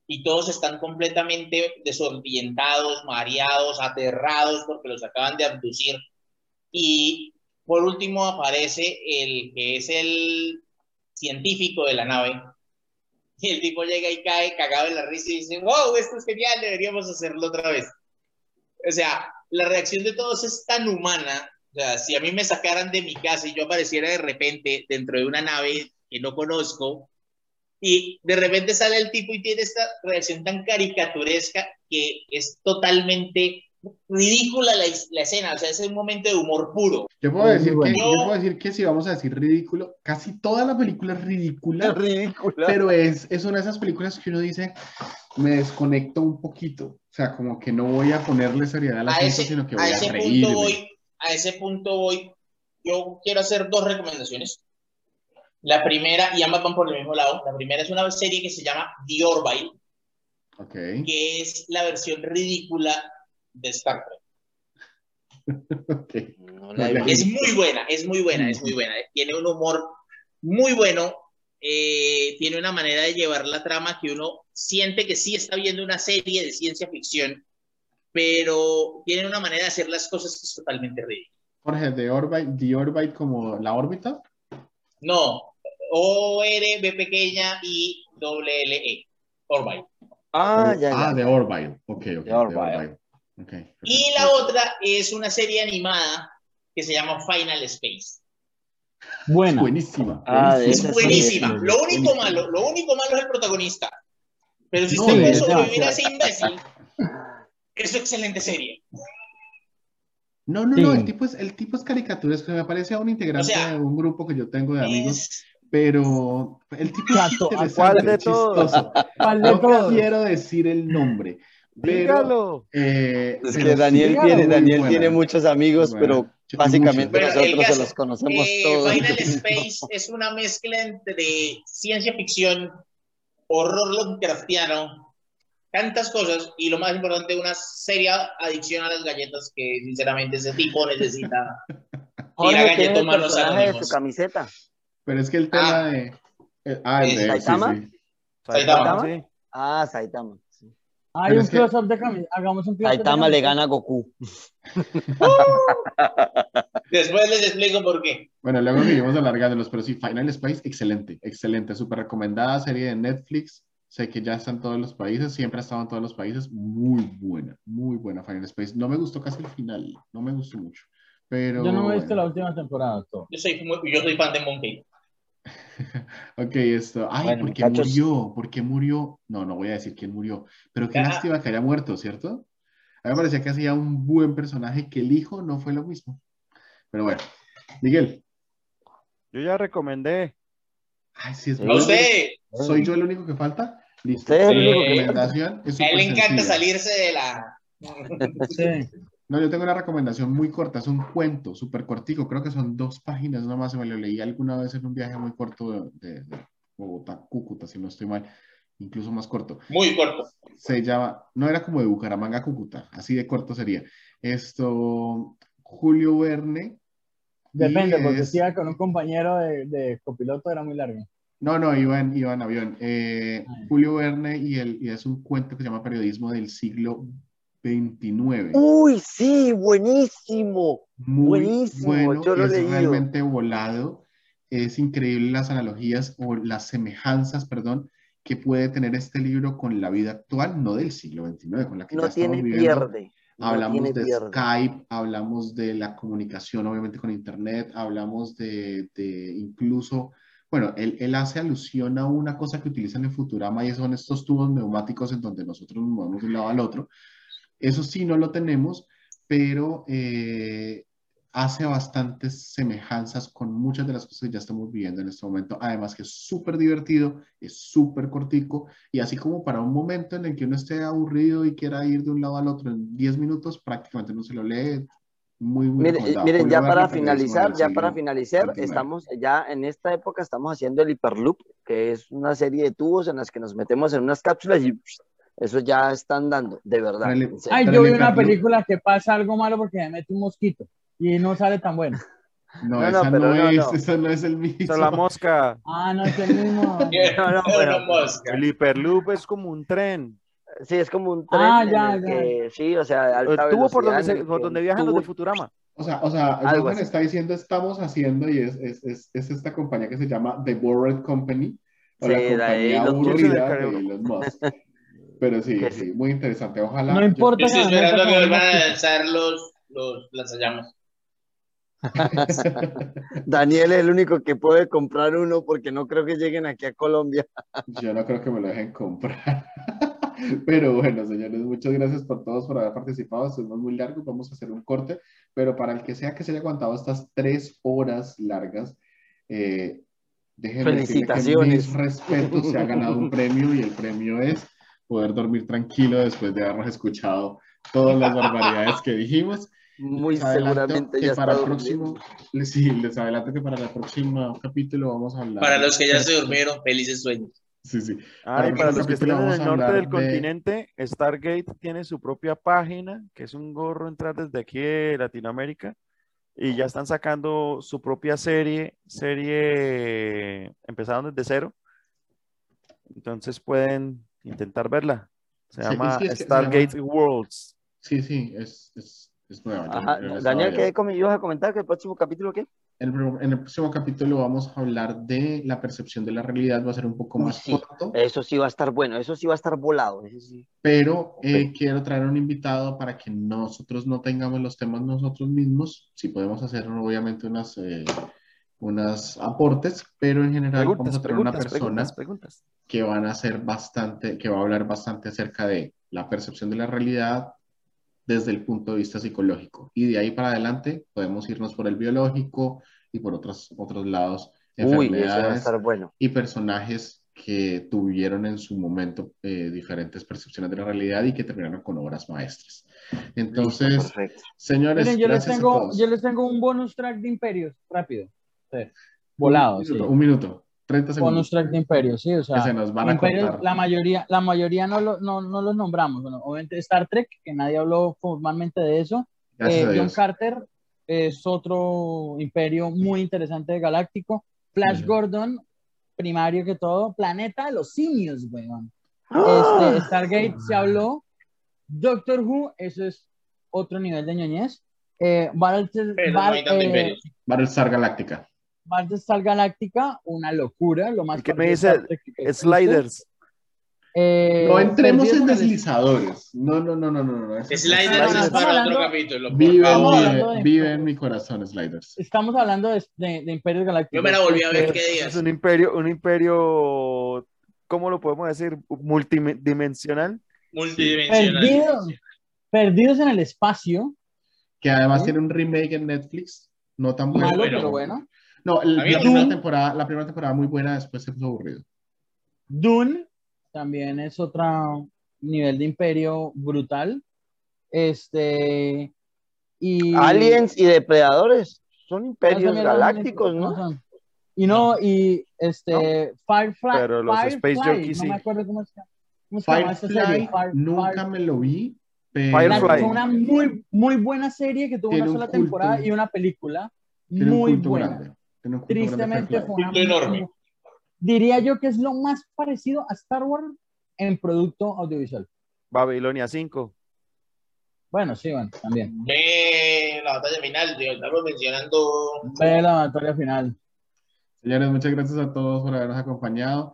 y todos están completamente desorientados, mareados, aterrados porque los acaban de abducir Y por último aparece el que es el científico de la nave. Y el tipo llega y cae cagado en la risa y dice, wow, esto es genial, deberíamos hacerlo otra vez. O sea, la reacción de todos es tan humana. O sea, si a mí me sacaran de mi casa y yo apareciera de repente dentro de una nave que no conozco, y de repente sale el tipo y tiene esta reacción tan caricaturesca que es totalmente ridícula la, la, escena, o sea, es un momento de humor puro. Yo puedo, decir que, yo... puedo decir que si vamos a decir ridículo, casi toda la película es ridícula, es ridícula. pero es, es una de esas películas que uno dice, me desconecto un poquito, o sea, como que no voy a ponerle seriedad a la cosa, sino que voy a, ese Punto voy, a ese punto voy, yo quiero hacer dos recomendaciones. La primera, y ambas van por el mismo lado, la primera es una serie que se llama The Orville, okay. que es la versión ridícula de Star Trek. okay. no es muy buena, es muy buena, es muy buena. Tiene un humor muy bueno, eh, tiene una manera de llevar la trama que uno siente que sí está viendo una serie de ciencia ficción, pero tiene una manera de hacer las cosas que es totalmente ridícula. Jorge, ¿de Orbite, The Orbite como la órbita? No, O-R-B pequeña y doble L-E. Orbite. Ah, ya, ya. Ah, de Orbite. Ok, ok. De Orville. Okay, y la otra es una serie animada que se llama Final Space. Buena. Buenísima. Ah, es buenísima. Lo único malo, lo único malo es el protagonista. Pero si usted puede sobrevivir a ese imbécil, es una excelente serie. No, no, sí. no, el tipo es, el tipo es caricaturesco, me parece a un integrante o sea, de un grupo que yo tengo de amigos, es... pero el tipo Chato, es ¿cuál de chistoso. ¿Cuál de no todos? quiero decir el nombre. Pero. Eh, es que Daniel, sí, tiene, Daniel buena. tiene muchos amigos, Bueno, pero básicamente nosotros se los conocemos eh, todos. Final Space es una mezcla entre ciencia ficción, horror Lovecraftiano, tantas cosas, y lo más importante, una seria adicción a las galletas que sinceramente ese tipo necesita. Jorge, la ¿quién es el galleta personaje de su camiseta? Pero es que el tema Ah. de. eh, ah, el ¿Es de. Sí, Saitama? sí. Saitama. Sí. Ah, Saitama. Hay Pero un es que- close-up de camisa. Hagamos un close-up. de Saitama le gana a Goku. Después les explico por qué. Bueno, luego seguimos alargándolos, pero sí, Final Space, excelente, excelente, súper recomendada serie de Netflix. Sé que ya está en todos los países, siempre ha estado en todos los países. Muy buena, muy buena Final Space. No me gustó casi el final, no me gustó mucho. Pero. Yo no me he visto bueno. la última temporada. todo. Yo soy, muy- yo soy fan de Monkey. Ok, esto. Ay, Bueno, ¿por qué muchachos. murió? ¿Por qué murió? No, no voy a decir quién murió, pero qué Ajá. lástima que haya muerto, ¿cierto? A mí me parecía que hacía un buen personaje, que el hijo no fue lo mismo. Pero bueno, Miguel. Yo ya recomendé. Ay, sí, es Sí. Usted, ¿Soy yo el único que falta? Listo. Sí. recomendación es a él le encanta sencilla. salirse de la. No, yo tengo una recomendación muy corta, es un cuento súper cortico, creo que son dos páginas nomás, se me lo leí alguna vez en un viaje muy corto de, de- de Bogotá, a Cúcuta, si no estoy mal, incluso más corto. Muy corto. Se llama, no era como de Bucaramanga a Cúcuta, así de corto sería. Esto, Julio Verne. Depende, porque es- si iba con un compañero de, de copiloto era muy largo. No, no, iba en, iba en avión. Eh, Ah. Julio Verne y, el, y es un cuento que se llama Periodismo del siglo XXIX. Uy, sí, buenísimo. muy Buenísimo, bueno, yo lo es leído. realmente volado, es increíble las analogías o las semejanzas, perdón, que puede tener este libro con la vida actual, no del siglo XXIX, con la que ya No estamos tiene viviendo. pierde. No Hablamos tiene de pierde. Skype, hablamos de la comunicación, obviamente con Internet, hablamos de, de incluso, bueno, él, él hace alusión a una cosa que utilizan en Futurama y son estos tubos neumáticos en donde nosotros nos movemos de un lado al otro. Eso sí no lo tenemos, pero eh, hace bastantes semejanzas con muchas de las cosas que ya estamos viviendo en este momento. Además que es súper divertido, es súper cortico y así como para un momento en el que uno esté aburrido y quiera ir de un lado al otro en 10 minutos, prácticamente no se lo lee. Muy, muy Miren, miren, ya para finalizar, ya para finalizar, estamos ya en esta época estamos haciendo el Hyperloop, que es una serie de tubos en las que nos metemos en unas cápsulas y eso ya están dando, de verdad. Dale. Ay, Pero yo el vi una película que pasa algo malo porque me mete un mosquito y no sale tan bueno. No, No, no, esa no, pero no, es, no. esa no es el mismo. Esa es la mosca. Ah, no es el mismo. No, no, pero- mosca. El hiperloop es como un tren. Sí, es como un tren Ah, ya, el ya. que, sí, o sea, El alta tubo por donde, se- el por donde viajan los de tubo- Futurama. O sea, o sea, Algo está diciendo estamos haciendo y es, es, es, es, esta compañía que se llama The Bored Company o la compañía aburrida de Elon Musk. Pero sí, sí, muy interesante. Ojalá. No importa. Estoy esperando que vuelvan a lanzar los, los lanzallamas. Daniel es el único que puede comprar uno porque no creo que lleguen aquí a Colombia. Yo no creo que me lo dejen comprar. Pero bueno, señores, muchas gracias por todos por haber participado. Estuvimos muy largos, vamos a hacer un corte. Pero para el que sea que se haya aguantado estas tres horas largas, eh, déjenme Felicitaciones. Que respeto, se ha ganado un premio y el premio es poder dormir tranquilo después de habernos escuchado todas las barbaridades que dijimos. Muy seguramente ya para el próximo, sí, les adelanto que para el próximo capítulo vamos a hablar. Para los que ya se durmieron, felices sueños. Sí, sí. Ah, para, para los que estén en el norte del continente, Stargate tiene su propia página, que es un gorro entrar desde aquí de Latinoamérica, y ya están sacando su propia serie, serie empezaron desde cero. Entonces pueden intentar verla. Se llama Stargate Worlds. Sí, sí, es, es, es nueva. Daniel, ¿qué ibas a comentar? ¿Que el próximo capítulo qué? En el, en el, próximo capítulo vamos a hablar de la percepción de la realidad, va a ser un poco más corto. Eso sí va a estar bueno, eso sí va a estar volado. Pero eh, quiero traer un invitado para que nosotros no tengamos los temas nosotros mismos, si podemos hacer obviamente unas, eh, unas aportes, pero en general vamos a traer una persona que van a ser bastante, que va a hablar bastante acerca de la percepción de la realidad desde el punto de vista psicológico. Y de ahí para adelante podemos irnos por el biológico y por otros, otros lados, enfermedades bueno. y personajes que tuvieron en su momento eh, diferentes percepciones de la realidad y que terminaron con obras maestras. Entonces, señores, yo, les tengo, yo les tengo un bonus track de imperios, rápido. Volado. Un minuto, un minuto. 30 segundos. Bonus track de Imperio, sí, o sea, se nos van a Imperios, la mayoría, la mayoría no, lo, no, no los nombramos. Bueno, obviamente Star Trek, que nadie habló formalmente de eso. Eh, John Carter es otro imperio muy interesante de galáctico. Flash Gordon, primario que todo. Planeta de los simios, weón. ¡Ah! Este, Stargate se habló. Doctor Who, eso es otro nivel de ñoñez. Eh, Battlestar, eh, Battlestar Galáctica. Battlestar Galáctica, una locura, lo más que me dice sliders. Eh, no entremos en deslizadores. No, no, no, no, no. no. Sliders, es para otro capítulo. Vive, en mi corazón, Sliders. Estamos hablando de, de, Imperios Galácticos. Yo me la volví a ver, ¿qué días? Es un imperio, un imperio, ¿cómo lo podemos decir? Multidimensional. Multidimensional. Perdidos, perdidos en el espacio. Que además tiene un remake en Netflix. No tan bueno. Malo, pero bueno. No, la, primera temporada, la primera temporada muy buena, después se puso aburrido. Dune también es otro nivel de imperio brutal. Este. Y... Aliens y depredadores son imperios galácticos, ¿no? Y no, y este, Firefly. Pero los Space Jockeys sí. No me acuerdo cómo se llama. Firefly, nunca me lo vi. Pero... Firefly. Fue una muy, muy buena serie que tuvo una sola temporada y una película muy buena. Tristemente fue enorme. Diría yo que es lo más parecido a Star Wars en producto audiovisual. Babilonia 5. Bueno, sí, bueno, también. Ve la batalla final, tío, estamos mencionando. Ve la batalla final. Señores, muchas gracias a todos por habernos acompañado.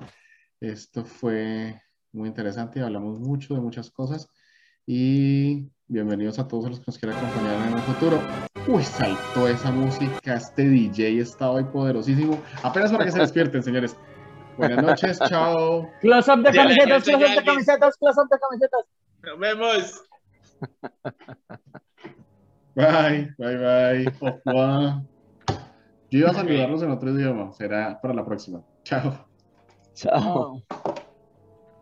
Esto fue muy interesante y hablamos mucho de muchas cosas. Y bienvenidos a todos los que nos quieran acompañar en el futuro. Uy, saltó esa música, este DJ está hoy poderosísimo. Apenas para que se despierten, señores. Buenas noches, chao. Close up de camisetas, close up de camisetas, close up de camisetas. Nos vemos. Bye, bye, bye. Yo iba a saludarlos en otro idioma. Será para la próxima. Chao. Chao.